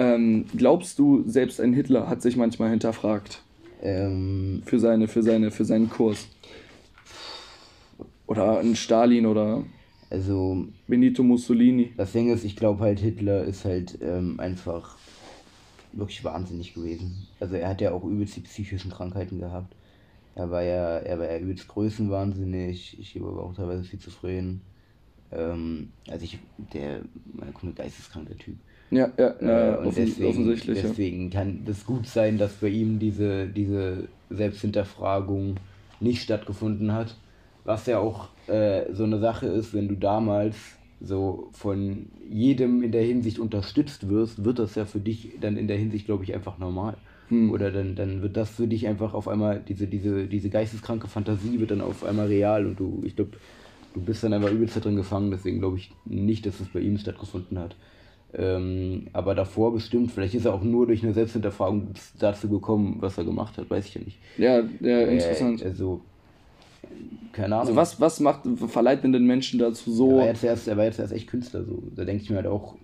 ähm, glaubst du, selbst ein Hitler hat sich manchmal hinterfragt ähm, für, seine, für, seine, für seinen Kurs? Oder ein Stalin oder also Benito Mussolini? das Ding ist, ich glaube halt, Hitler ist halt ähm, einfach wirklich wahnsinnig gewesen. Also er hat ja auch übelst die psychischen Krankheiten gehabt. Er war ja, er war ja übelst größenwahnsinnig, ich war auch teilweise schizophren. Ähm, also ich, der, man kommt geisteskrank, der Typ. Ja, ja, Äh, ja und offen, deswegen, offensichtlich. Ja. deswegen kann das gut sein, dass bei ihm diese, diese Selbsthinterfragung nicht stattgefunden hat. Was ja auch äh, so eine Sache ist, wenn du damals so von jedem in der Hinsicht unterstützt wirst, wird das ja für dich dann in der Hinsicht, glaube ich, einfach normal. Hm. Oder dann, dann wird das für dich einfach auf einmal, diese, diese, diese geisteskranke Fantasie wird dann auf einmal real und du, ich glaube, du bist dann einfach übelst da drin gefangen, deswegen glaube ich nicht, dass es bei ihm stattgefunden hat. Ähm, aber davor bestimmt, vielleicht ist er auch nur durch eine Selbsthinterfragung dazu gekommen, was er gemacht hat, weiß ich ja nicht. Ja, ja, interessant. Äh, also, keine Ahnung. Also was, was macht, verleiht denn den Menschen dazu Er so war jetzt erst, er war jetzt erst echt Künstler, so. Da denke ich mir halt auch,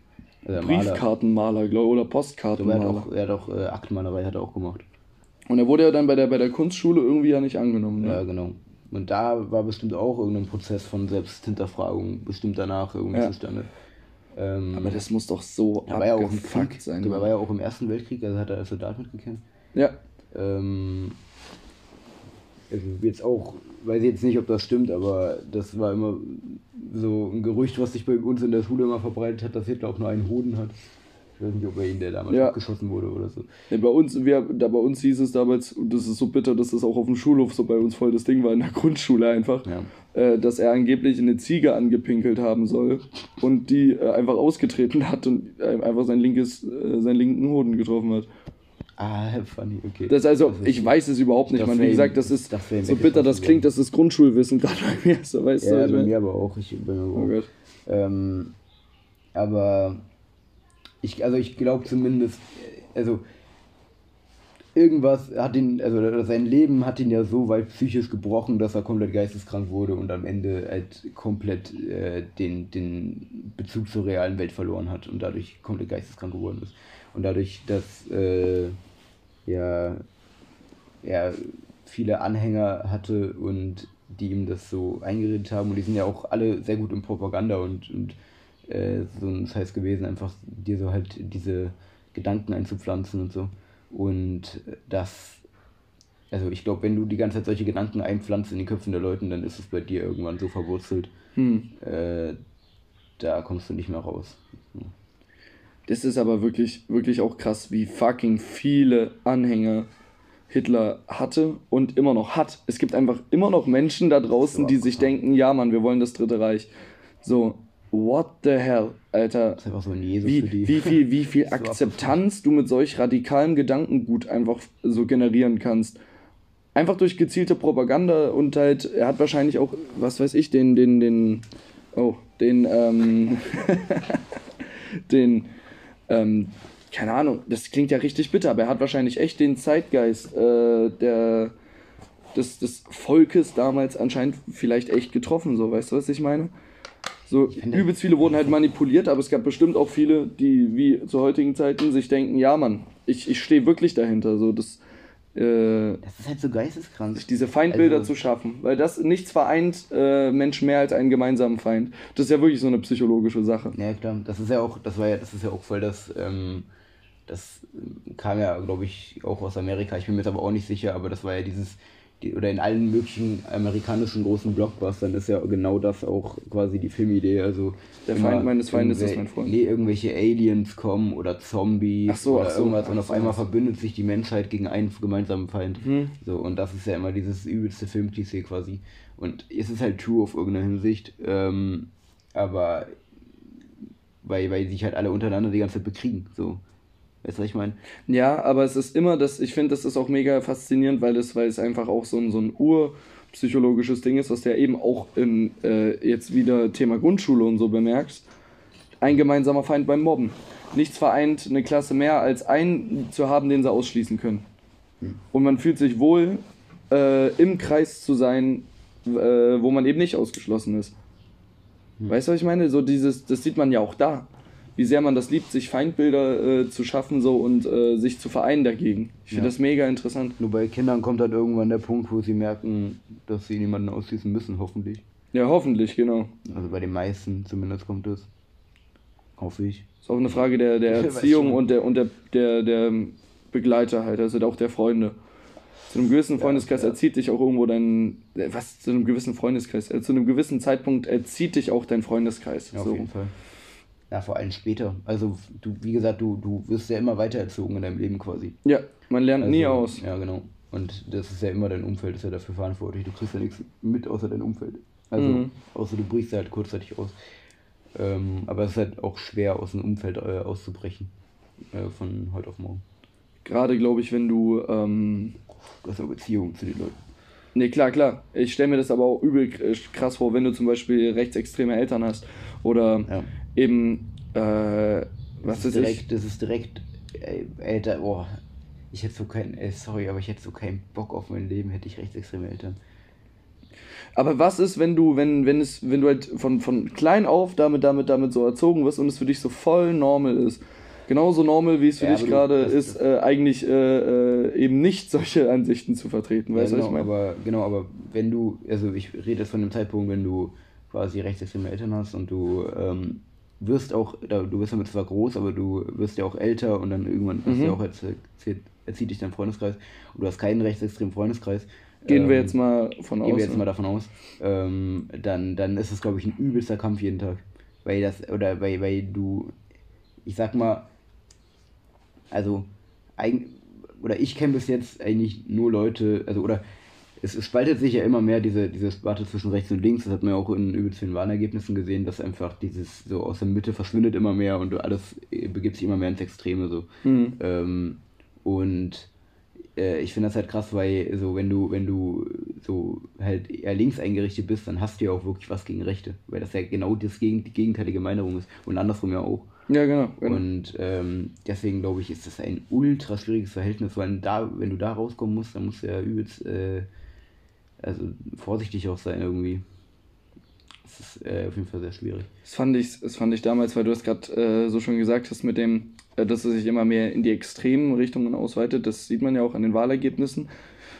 äh, Maler. Briefkartenmaler, glaube oder Er hat Postkartenmaler? auch, er hat auch äh, Aktenmalerei hat er auch gemacht. Und er wurde ja dann bei der, bei der Kunstschule irgendwie ja nicht angenommen. Ja, Ne? genau. Und da war bestimmt auch irgendein Prozess von Selbsthinterfragung bestimmt danach irgendwie Ja. zustande. Ähm, Aber das muss doch so da war ja auch im Krieg, sein. der war ja auch im Ersten Weltkrieg, also hat er als Soldat mitgekämpft. Ja, Ähm, also jetzt auch, weiß ich jetzt nicht, ob das stimmt, aber das war immer so ein Gerücht, was sich bei uns in der Schule immer verbreitet hat, dass Hitler auch nur einen Hoden hat. Ich weiß nicht, ob er ihn, der damals Ja. abgeschossen wurde oder so. Ja, bei uns, wir, da bei uns hieß es damals, und das ist so bitter, dass das auch auf dem Schulhof so bei uns voll das Ding war, in der Grundschule einfach, Ja. äh, dass er angeblich eine Ziege angepinkelt haben soll und die äh, einfach ausgetreten hat und äh, einfach sein linkes, äh, seinen linken Hoden getroffen hat. Ah, funny, okay. Das also, ist- ich weiß es überhaupt nicht, das man. Wie gesagt, das ist das so bitter, das klingt, das ist Grundschulwissen gerade bei mir, so weißt ja, du. bei mir aber auch. Ich, mir Oh auch. Gott. Ähm, aber ich, also ich glaube zumindest, äh, also irgendwas hat ihn, also sein Leben hat ihn ja so weit psychisch gebrochen, dass er komplett geisteskrank wurde und am Ende halt komplett äh, den, den Bezug zur realen Welt verloren hat und dadurch komplett geisteskrank geworden ist. Und dadurch, dass äh, ja, er viele Anhänger hatte und die ihm das so eingeredet haben und die sind ja auch alle sehr gut in Propaganda und, und äh, so ein Scheiß gewesen, einfach dir so halt diese Gedanken einzupflanzen und so. Und das, also ich glaube, wenn du die ganze Zeit solche Gedanken einpflanzt in die Köpfen der Leuten, dann ist es bei dir irgendwann so verwurzelt, Hm. äh, da kommst du nicht mehr raus. Das ist aber wirklich, wirklich auch krass, wie fucking viele Anhänger Hitler hatte und immer noch hat. Es gibt einfach immer noch Menschen da draußen, die sich denken, ja Mann, wir wollen das Dritte Reich. So, what the hell, Alter. Das ist einfach so ein Jesus Wie, für die. wie viel, wie viel Akzeptanz du mit solch radikalem Gedankengut einfach so generieren kannst. Einfach durch gezielte Propaganda und halt, er hat wahrscheinlich auch, was weiß ich, den, den, den, oh, den, ähm, den, ähm, keine Ahnung, das klingt ja richtig bitter, aber er hat wahrscheinlich echt den Zeitgeist äh, der, des, des Volkes damals anscheinend vielleicht echt getroffen, so, weißt du, was ich meine? So, übelst viele wurden halt manipuliert, aber es gab bestimmt auch viele, die wie zu heutigen Zeiten sich denken, ja Mann, ich, ich stehe wirklich dahinter, so, das, äh, Das ist halt so geisteskrank. sich diese Feindbilder Also- zu schaffen, weil das nichts vereint äh, Menschen mehr als einen gemeinsamen Feind. Das ist ja wirklich so eine psychologische Sache. Ja, klar. Das ist ja auch, das war ja, das ist ja auch voll das, ähm, das ähm, kam ja, glaube ich, auch aus Amerika. Ich bin mir jetzt aber auch nicht sicher, aber das war ja dieses, die, oder in allen möglichen amerikanischen großen Blockbustern ist ja genau das auch quasi die Filmidee. Also Der Feind meines Feindes ist mein Freund. Nee, irgendwelche Aliens kommen oder Zombies Ach so, oder so, irgendwas und auf so, einmal verbündet sich die Menschheit gegen einen gemeinsamen Feind. Mhm. So, und das ist ja immer dieses übelste Filmklischee quasi. Und es ist halt true auf irgendeiner Hinsicht, ähm, aber weil, weil sich halt alle untereinander die ganze Zeit bekriegen. So. Weißt du, was ich meine? Ja, aber es ist immer das, ich finde, das ist auch mega faszinierend, weil das, weil es einfach auch so ein, so ein urpsychologisches Ding ist, was du ja eben auch in, äh, jetzt wieder Thema Grundschule und so bemerkst. Ein gemeinsamer Feind beim Mobben. Nichts vereint eine Klasse mehr, als einen zu haben, den sie ausschließen können. Und man fühlt sich wohl, äh, im Kreis zu sein, äh, wo man eben nicht ausgeschlossen ist. Weißt du, was ich meine? So dieses, das sieht man ja auch da. Wie sehr man das liebt, sich Feindbilder äh, zu schaffen so und äh, sich zu vereinen dagegen. Ich finde Ja. das mega interessant. Nur bei Kindern kommt dann irgendwann der Punkt, wo sie merken, dass sie niemanden ausschließen müssen, hoffentlich. Ja, hoffentlich, genau. Also bei den meisten zumindest kommt das. Hoffe ich. Ist auch eine Frage der, der Erziehung und der und der, der, der Begleiter halt, also auch der Freunde. Zu einem gewissen Freundeskreis ja. erzieht dich auch irgendwo dein. äh, Was? Zu einem gewissen Freundeskreis? Äh, zu einem gewissen Zeitpunkt erzieht dich auch dein Freundeskreis. Ja, auf so. jeden Fall. Ja, vor allem später. Also du, wie gesagt, du, du wirst ja immer weiter erzogen in deinem Leben quasi. Ja, man lernt nie Also, aus. Ja, genau. Und das ist ja immer dein Umfeld, ist ja dafür verantwortlich. Du kriegst ja nichts mit außer dein Umfeld. Also, Mhm. außer du brichst halt kurzzeitig aus. Ähm, aber es ist halt auch schwer, aus dem Umfeld äh, auszubrechen. Äh, von heute auf morgen. Gerade glaube ich, wenn du. Ähm, Du hast eine Beziehung zu den Leuten. Nee, klar, klar. Ich stelle mir das aber auch übel k- krass vor, wenn du zum Beispiel rechtsextreme Eltern hast. Oder Ja. Eben, äh, was ist ist ich? direkt, das ist direkt, ey, Alter, boah. Ich hätte so keinen, ey, sorry, aber ich hätte so keinen Bock auf mein Leben, hätte ich rechtsextreme Eltern. Aber was ist, wenn du, wenn, wenn es, wenn du halt von, von klein auf damit, damit, damit so erzogen wirst und es für dich so voll normal ist? Genauso normal, wie es für Ja, dich gerade ist, äh, eigentlich äh, äh, eben nicht solche Ansichten zu vertreten. Weißt du, ja, was genau, ich meine? aber genau, aber wenn du, also ich rede jetzt von dem Zeitpunkt, wenn du quasi rechtsextreme Eltern hast und du ähm, wirst auch, du wirst damit zwar groß, aber du wirst ja auch älter und dann irgendwann hast du Mhm. ja auch erzählt, erzieht dich dein Freundeskreis und du hast keinen rechtsextremen Freundeskreis, Gehen ähm, wir jetzt mal von gehen aus. wir jetzt ne? mal davon aus, ähm, dann, dann ist es, glaube ich, ein übelster Kampf jeden Tag. Weil das, oder weil, weil du, ich sag mal, also, eigen, oder ich kenne bis jetzt eigentlich nur Leute, also, oder es, es spaltet sich ja immer mehr, diese, diese Sparte zwischen rechts und links. Das hat man ja auch in übelst vielen Wahlergebnissen gesehen, dass einfach dieses so aus der Mitte verschwindet immer mehr und alles äh, begibt sich immer mehr ins Extreme so. Mhm. Ähm, und äh, ich finde das halt krass, weil so wenn du, wenn du so halt eher links eingerichtet bist, dann hast du ja auch wirklich was gegen Rechte, weil das ja genau das gegen, die gegenteilige Meinung ist und andersrum ja auch. Ja, genau. genau. Und ähm, deswegen glaube ich, ist das ein ultra schwieriges Verhältnis, weil da, wenn du da rauskommen musst, dann musst du ja übelst äh, also vorsichtig auch sein irgendwie. Das ist äh, auf jeden Fall sehr schwierig. Das fand ich, das fand ich damals, weil du es gerade äh, so schon gesagt hast, mit dem, äh, dass es sich immer mehr in die extremen Richtungen ausweitet. Das sieht man ja auch an den Wahlergebnissen.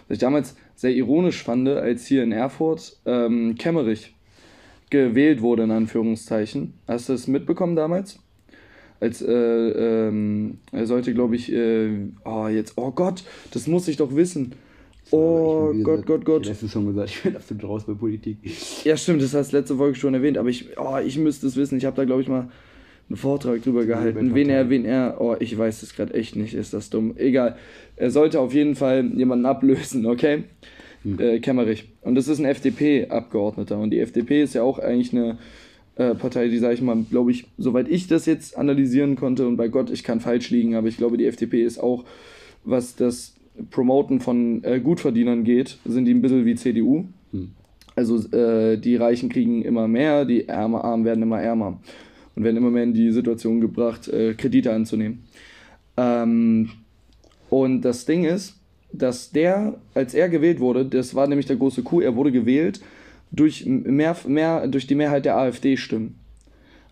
Was ich damals sehr ironisch fand, als hier in Erfurt ähm, Kemmerich gewählt wurde, in Anführungszeichen. Hast du das mitbekommen damals? Als äh, ähm, er sollte, glaube ich, äh, oh, jetzt, oh Gott, das muss ich doch wissen. Oh Gott, Gott, Gott. Ich habe letztens schon gesagt, ich bin absolut raus bei Politik. Ja, stimmt, das hast du letzte Folge schon erwähnt, aber ich, oh, ich müsste es wissen. Ich habe da, glaube ich, mal einen Vortrag drüber gehalten. Wen er, wen er, oh, ich weiß es gerade echt nicht, ist das dumm. Egal. Er sollte auf jeden Fall jemanden ablösen, okay? Äh, Kemmerich. Und das ist ein FDP-Abgeordneter. Und die FDP ist ja auch eigentlich eine äh, Partei, die, sage ich mal, glaube ich, soweit ich das jetzt analysieren konnte, und bei Gott, ich kann falsch liegen, aber ich glaube, die FDP ist auch, was das Promoten von äh, Gutverdienern geht, sind die ein bisschen wie CDU. Also äh, die Reichen kriegen immer mehr, die Ärmer, Armen werden immer ärmer und werden immer mehr in die Situation gebracht, äh, Kredite anzunehmen. Ähm, und das Ding ist, dass der, als er gewählt wurde, das war nämlich der große Coup, er wurde gewählt durch, mehr, mehr, durch die Mehrheit der AfD-Stimmen.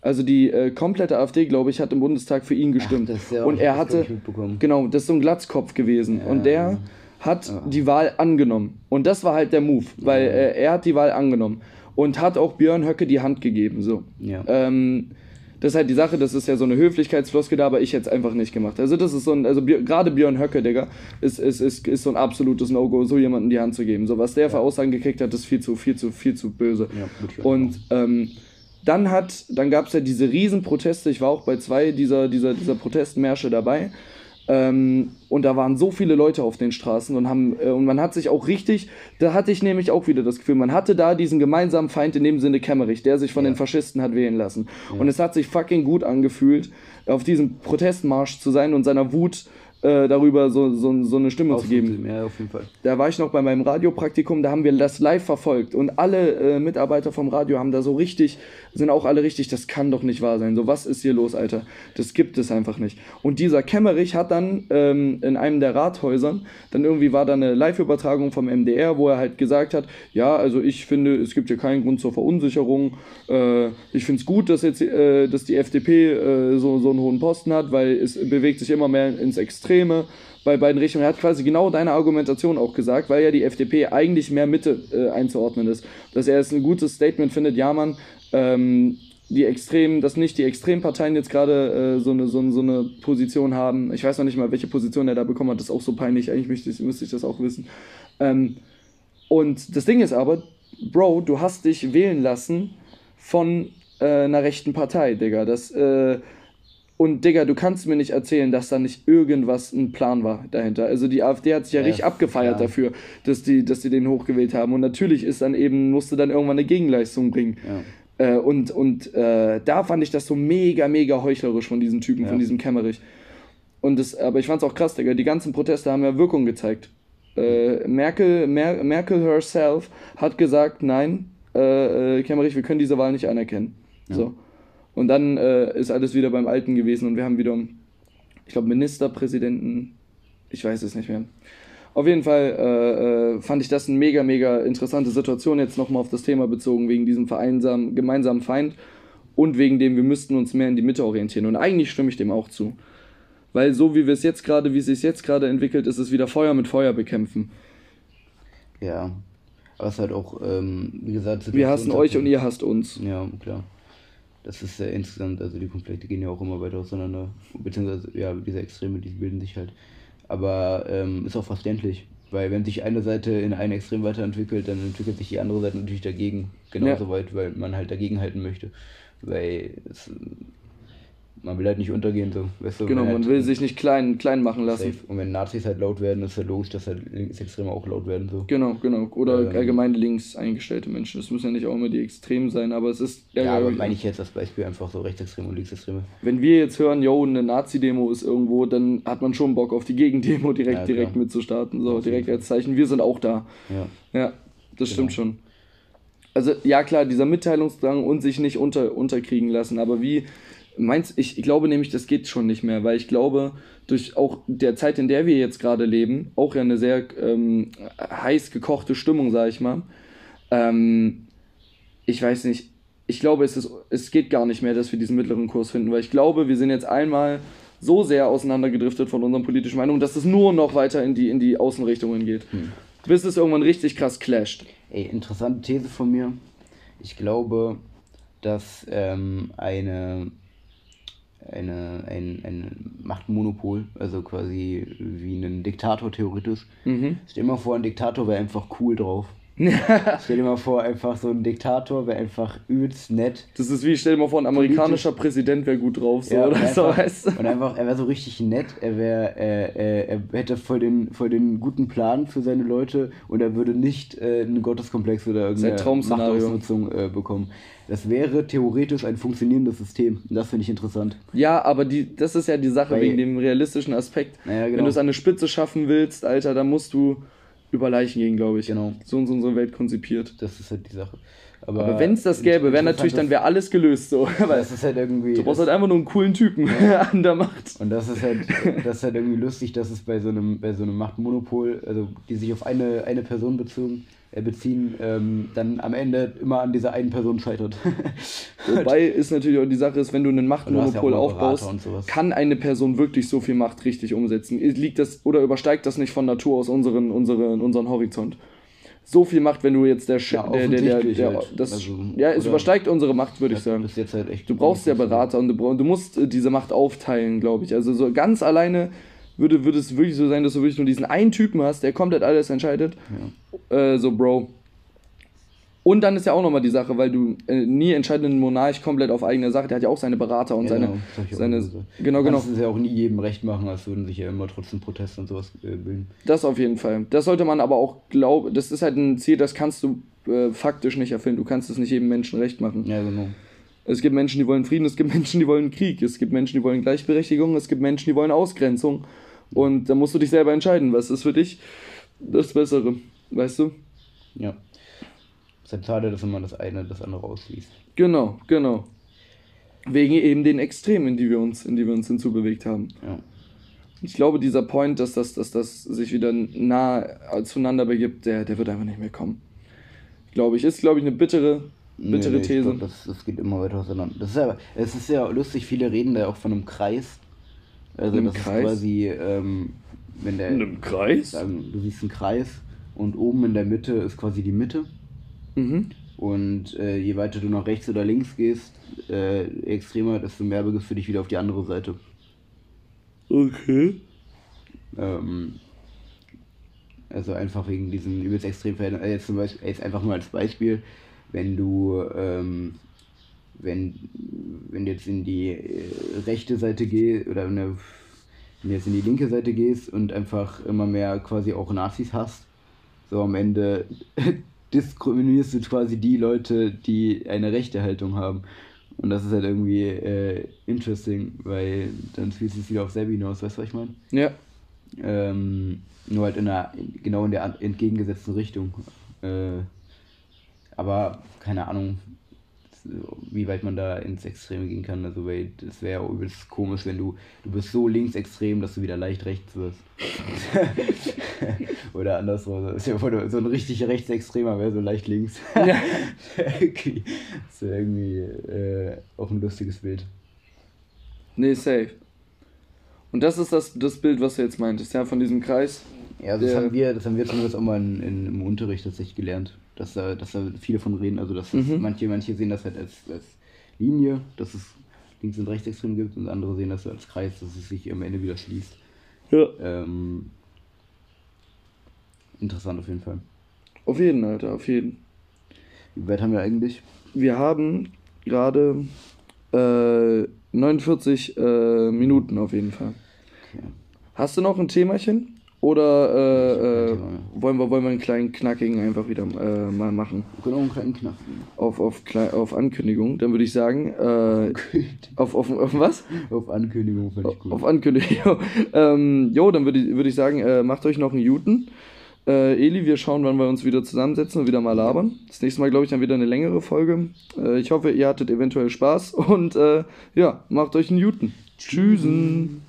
Also die äh, komplette AfD, glaube ich, hat im Bundestag für ihn gestimmt. das ist ja und er hatte, genau, das ist so ein Glatzkopf gewesen. und der hat die Wahl angenommen. Und das war halt der Move, weil äh, er hat die Wahl angenommen und hat auch Björn Höcke die Hand gegeben. So. Ja. Ähm, das ist halt die Sache, das ist ja so eine Höflichkeitsfloskel da, aber ich hätte es einfach nicht gemacht. Also das ist so ein, also gerade Björn Höcke, Digga, ist, ist, ist, ist so ein absolutes No-Go, so jemanden die Hand zu geben. So was der für Aussagen gekriegt hat, ist viel zu, viel zu, viel zu böse. Ja, Und ähm, dann hat, dann gab es ja diese Riesenproteste, ich war auch bei zwei dieser, dieser, dieser Protestmärsche dabei. Ähm, und da waren so viele Leute auf den Straßen und haben äh, und man hat sich auch richtig, da hatte ich nämlich auch wieder das Gefühl, man hatte da diesen gemeinsamen Feind in dem Sinne Kämmerich, der sich von den Faschisten hat wählen lassen. Und es hat sich fucking gut angefühlt, auf diesem Protestmarsch zu sein und seiner Wut äh, darüber so, so, so eine Stimme zu geben Ja, auf jeden Fall. da war ich noch bei meinem Radiopraktikum, da haben wir das live verfolgt und alle äh, Mitarbeiter vom Radio haben da so richtig, sind auch alle richtig, das kann doch nicht wahr sein. So, was ist hier los, Alter? Das gibt es einfach nicht. Und dieser Kemmerich hat dann ähm, in einem der Rathäusern, dann irgendwie war da eine Live-Übertragung vom MDR, wo er halt gesagt hat, ja, also ich finde, es gibt hier keinen Grund zur Verunsicherung. Äh, ich finde es gut, dass jetzt äh, dass die FDP äh, so, so einen hohen Posten hat, weil es bewegt sich immer mehr ins Extreme bei beiden Richtungen. Er hat quasi genau deine Argumentation auch gesagt, weil ja die FDP eigentlich mehr Mitte äh, einzuordnen ist. Dass er es ein gutes Statement findet, ja man, ähm, die Extremen, dass nicht die Extremparteien jetzt gerade äh, so, eine, so, so eine Position haben. Ich weiß noch nicht mal, welche Position er da bekommen hat, das ist auch so peinlich, eigentlich müsste ich, müsste ich das auch wissen. Ähm, und das Ding ist aber, Bro, du hast dich wählen lassen von äh, einer rechten Partei, Digga. Das, äh, und Digga, du kannst mir nicht erzählen, dass da nicht irgendwas ein Plan war dahinter. Also die AfD hat sich ja, Ja, richtig abgefeiert klar. dafür, dass die, dass die den hochgewählt haben. Und natürlich ist dann eben, musste dann irgendwann eine Gegenleistung bringen. Ja. Äh, und und äh, da fand ich das so mega, mega heuchlerisch von diesem Typen, von Ja. diesem Kämmerich. Und das, aber ich fand's auch krass, Digga. Die ganzen Proteste haben ja Wirkung gezeigt. Äh, Merkel, Mer Merkel herself hat gesagt, nein, äh, äh, Kämmerich, wir können diese Wahl nicht anerkennen. So. Und dann äh, ist alles wieder beim Alten gewesen und wir haben wieder, ich glaube, Ministerpräsidenten, ich weiß es nicht mehr. Auf jeden Fall äh, äh, fand ich das eine mega, mega interessante Situation, jetzt nochmal auf das Thema bezogen, wegen diesem gemeinsamen Feind und wegen dem, wir müssten uns mehr in die Mitte orientieren. Und eigentlich stimme ich dem auch zu. Weil so wie wir es jetzt gerade, wie es sich jetzt gerade entwickelt, ist es wieder Feuer mit Feuer bekämpfen. Ja. Aber es ist halt auch, ähm, wie gesagt, Wir hassen euch und ihr hasst uns. Ja, klar. Das ist ja insgesamt, also die Konflikte gehen ja auch immer weiter auseinander. Beziehungsweise, ja, diese Extreme, die bilden sich halt. Aber ähm, ist auch verständlich. Weil wenn sich eine Seite in ein Extrem weiterentwickelt, dann entwickelt sich die andere Seite natürlich dagegen genauso ja. weit, weil man halt dagegen halten möchte. Weil es, man will halt nicht untergehen, so. Weißt du, genau, man, halt, will sich nicht klein, klein machen lassen. Safe. Und wenn Nazis halt laut werden, ist ja logisch, dass halt Linksextreme auch laut werden, so. Genau, genau. Oder ähm, allgemein links eingestellte Menschen. Das müssen ja nicht auch immer die Extremen sein, aber es ist. Ja, ja aber meine ich jetzt als Beispiel einfach so Rechtsextreme und Linksextreme. Wenn wir jetzt hören, yo, eine Nazi-Demo ist irgendwo, dann hat man schon Bock auf die Gegendemo direkt, ja, direkt mitzustarten. So, direkt als Zeichen, wir sind auch da. Ja. Ja, das genau. stimmt schon. Also, ja klar, dieser Mitteilungsdrang und sich nicht unter, unterkriegen lassen, aber wie Meinst ich, ich glaube nämlich, das geht schon nicht mehr, weil ich glaube, durch auch der Zeit, in der wir jetzt gerade leben, auch ja eine sehr ähm, heiß gekochte Stimmung, sag ich mal. Ähm, ich weiß nicht, ich glaube, es, ist, es geht gar nicht mehr, dass wir diesen mittleren Kurs finden, weil ich glaube, wir sind jetzt einmal so sehr auseinandergedriftet von unseren politischen Meinungen, dass es nur noch weiter in die, in die Außenrichtungen geht. Hm. Bis es irgendwann richtig krass clasht. Ey, interessante These von mir. Ich glaube, dass ähm, eine eine, ein, ein Machtmonopol, also quasi wie ein Diktator theoretisch. Mhm. Stell dir mal vor, ein Diktator wäre einfach cool drauf. stell dir mal vor, einfach so ein Diktator wäre einfach übelst nett. Das ist wie, stell dir mal vor, ein amerikanischer Politisch. Präsident wäre gut drauf, so, ja, oder so, weißt du? Und einfach, er wäre so richtig nett, er wäre, äh, äh, er hätte voll den, voll den guten Plan für seine Leute und er würde nicht äh, einen Gotteskomplex oder irgendeine Machtausnutzung äh, bekommen. Das wäre theoretisch ein funktionierendes System. Und das finde ich interessant. Ja, aber die, das ist ja die Sache Weil, wegen dem realistischen Aspekt. Ja, genau. Wenn du es an eine Spitze schaffen willst, Alter, dann musst du über Leichen gehen, glaube ich. Genau. So ist unsere Welt konzipiert. Das ist halt die Sache. Aber, Aber wenn es das gäbe, wäre natürlich, dann wäre alles gelöst so. das ist halt irgendwie. Du brauchst halt einfach nur einen coolen Typen ja. an der Macht. Und das ist halt, das ist halt irgendwie lustig, dass es bei so einem, bei so einem Machtmonopol, also die sich auf eine, eine Person bezogen, beziehen, ähm, dann am Ende immer an dieser einen Person scheitert. Wobei ist natürlich auch die Sache ist, wenn du ein Machtmonopol ja aufbaust, kann eine Person wirklich so viel Macht richtig umsetzen? Liegt das oder übersteigt das nicht von Natur aus unseren, unseren, unseren Horizont? So viel Macht, wenn du jetzt der, ja, der, der, der, der halt. das, also, ja, es übersteigt unsere Macht, würde ich sagen. Halt du brauchst ja Berater und du, du musst äh, diese Macht aufteilen, glaube ich. Also so ganz alleine würde, würde es wirklich so sein, dass du wirklich nur diesen einen Typen hast, der komplett alles entscheidet. Ja. Äh, so, Bro. Und dann ist ja auch nochmal die Sache, weil du äh, nie entscheidenden Monarch komplett auf eigene Sache, der hat ja auch seine Berater und genau, seine. seine so. Genau, genau. Das ist ja auch nie jedem recht machen, als würden sich ja immer trotzdem Proteste und sowas äh, bilden. Das auf jeden Fall. Das sollte man aber auch glauben, das ist halt ein Ziel, das kannst du äh, faktisch nicht erfüllen. Du kannst es nicht jedem Menschen recht machen. Ja, genau. Es gibt Menschen, die wollen Frieden, es gibt Menschen, die wollen Krieg, es gibt Menschen, die wollen Gleichberechtigung, es gibt Menschen, die wollen Ausgrenzung. Und da musst du dich selber entscheiden, was ist für dich das Bessere, weißt du? Ja. Es ist halt schade, dass man das eine das andere ausliest. Genau, genau. Wegen eben den Extremen, in die wir uns, in die wir uns hinzubewegt haben. Ja. Ich glaube, dieser Point, dass das, dass das sich wieder nah zueinander begibt, der, der wird einfach nicht mehr kommen. Glaube ich. Ist, glaube ich, eine bittere, bittere nee, nee, These. Glaub, das, das geht immer weiter auseinander. Das ist ja, es ist ja lustig, viele reden da auch von einem Kreis. Also in das Kreis? ist quasi, ähm, wenn der. In einem Kreis? Sagen, du siehst einen Kreis und oben in der Mitte ist quasi die Mitte. Mhm. Und äh, je weiter du nach rechts oder links gehst, äh, extremer, desto mehr begibst du dich wieder auf die andere Seite. Okay. Ähm, also einfach wegen diesen übelst extremen Verhältnissen. Also jetzt zum Beispiel, jetzt einfach mal als Beispiel, wenn du ähm, wenn, wenn du jetzt in die äh, rechte Seite gehst oder eine, wenn du jetzt in die linke Seite gehst und einfach immer mehr quasi auch Nazis hast, so am Ende diskriminierst du quasi die Leute, die eine rechte Haltung haben. Und das ist halt irgendwie äh, interesting, weil dann fühlt es wieder auf selber hinaus, weißt du, was ich meine? Ja. Ähm, nur halt in der, genau in der entgegengesetzten Richtung. Äh, aber keine Ahnung, wie weit man da ins Extreme gehen kann. Also, weil das wäre übelst komisch, wenn du, du bist so linksextrem, dass du wieder leicht rechts wirst. Oder andersrum. So ein richtig Rechtsextremer wäre so leicht links. ja. das wäre irgendwie äh, auch ein lustiges Bild. Nee, safe. Und das ist das, das Bild, was du jetzt meintest, ja, von diesem Kreis. Ja, das haben wir, das haben wir zumindest auch mal in, in, im Unterricht tatsächlich gelernt dass da, dass da viele von reden. Also dass mhm. manche, manche sehen das halt als, als Linie, dass es links und rechtsextrem gibt und andere sehen das als Kreis, dass es sich am Ende wieder schließt. Ja. Ähm, interessant auf jeden Fall. Auf jeden, Alter, auf jeden. Wie weit haben wir eigentlich? Wir haben gerade äh, 49 äh, Minuten auf jeden Fall. Okay. Hast du noch ein Themachen? Oder äh, äh, wollen, wir, wollen wir einen kleinen Knackigen einfach wieder äh, mal machen? Auch einen kleinen Knack geben. Auf, auf, auf Ankündigung. Dann würde ich sagen, äh, auf, auf, auf was? Auf Ankündigung finde ich gut. Auf Ankündigung. ähm, jo, dann würde ich, würd ich sagen, äh, macht euch noch einen Juten. Äh, Eli, wir schauen, wann wir uns wieder zusammensetzen und wieder mal labern. Das nächste Mal, glaube ich, dann wieder eine längere Folge. Ich hoffe, ihr hattet eventuell Spaß und ja, macht euch einen Juten. Tschüssen.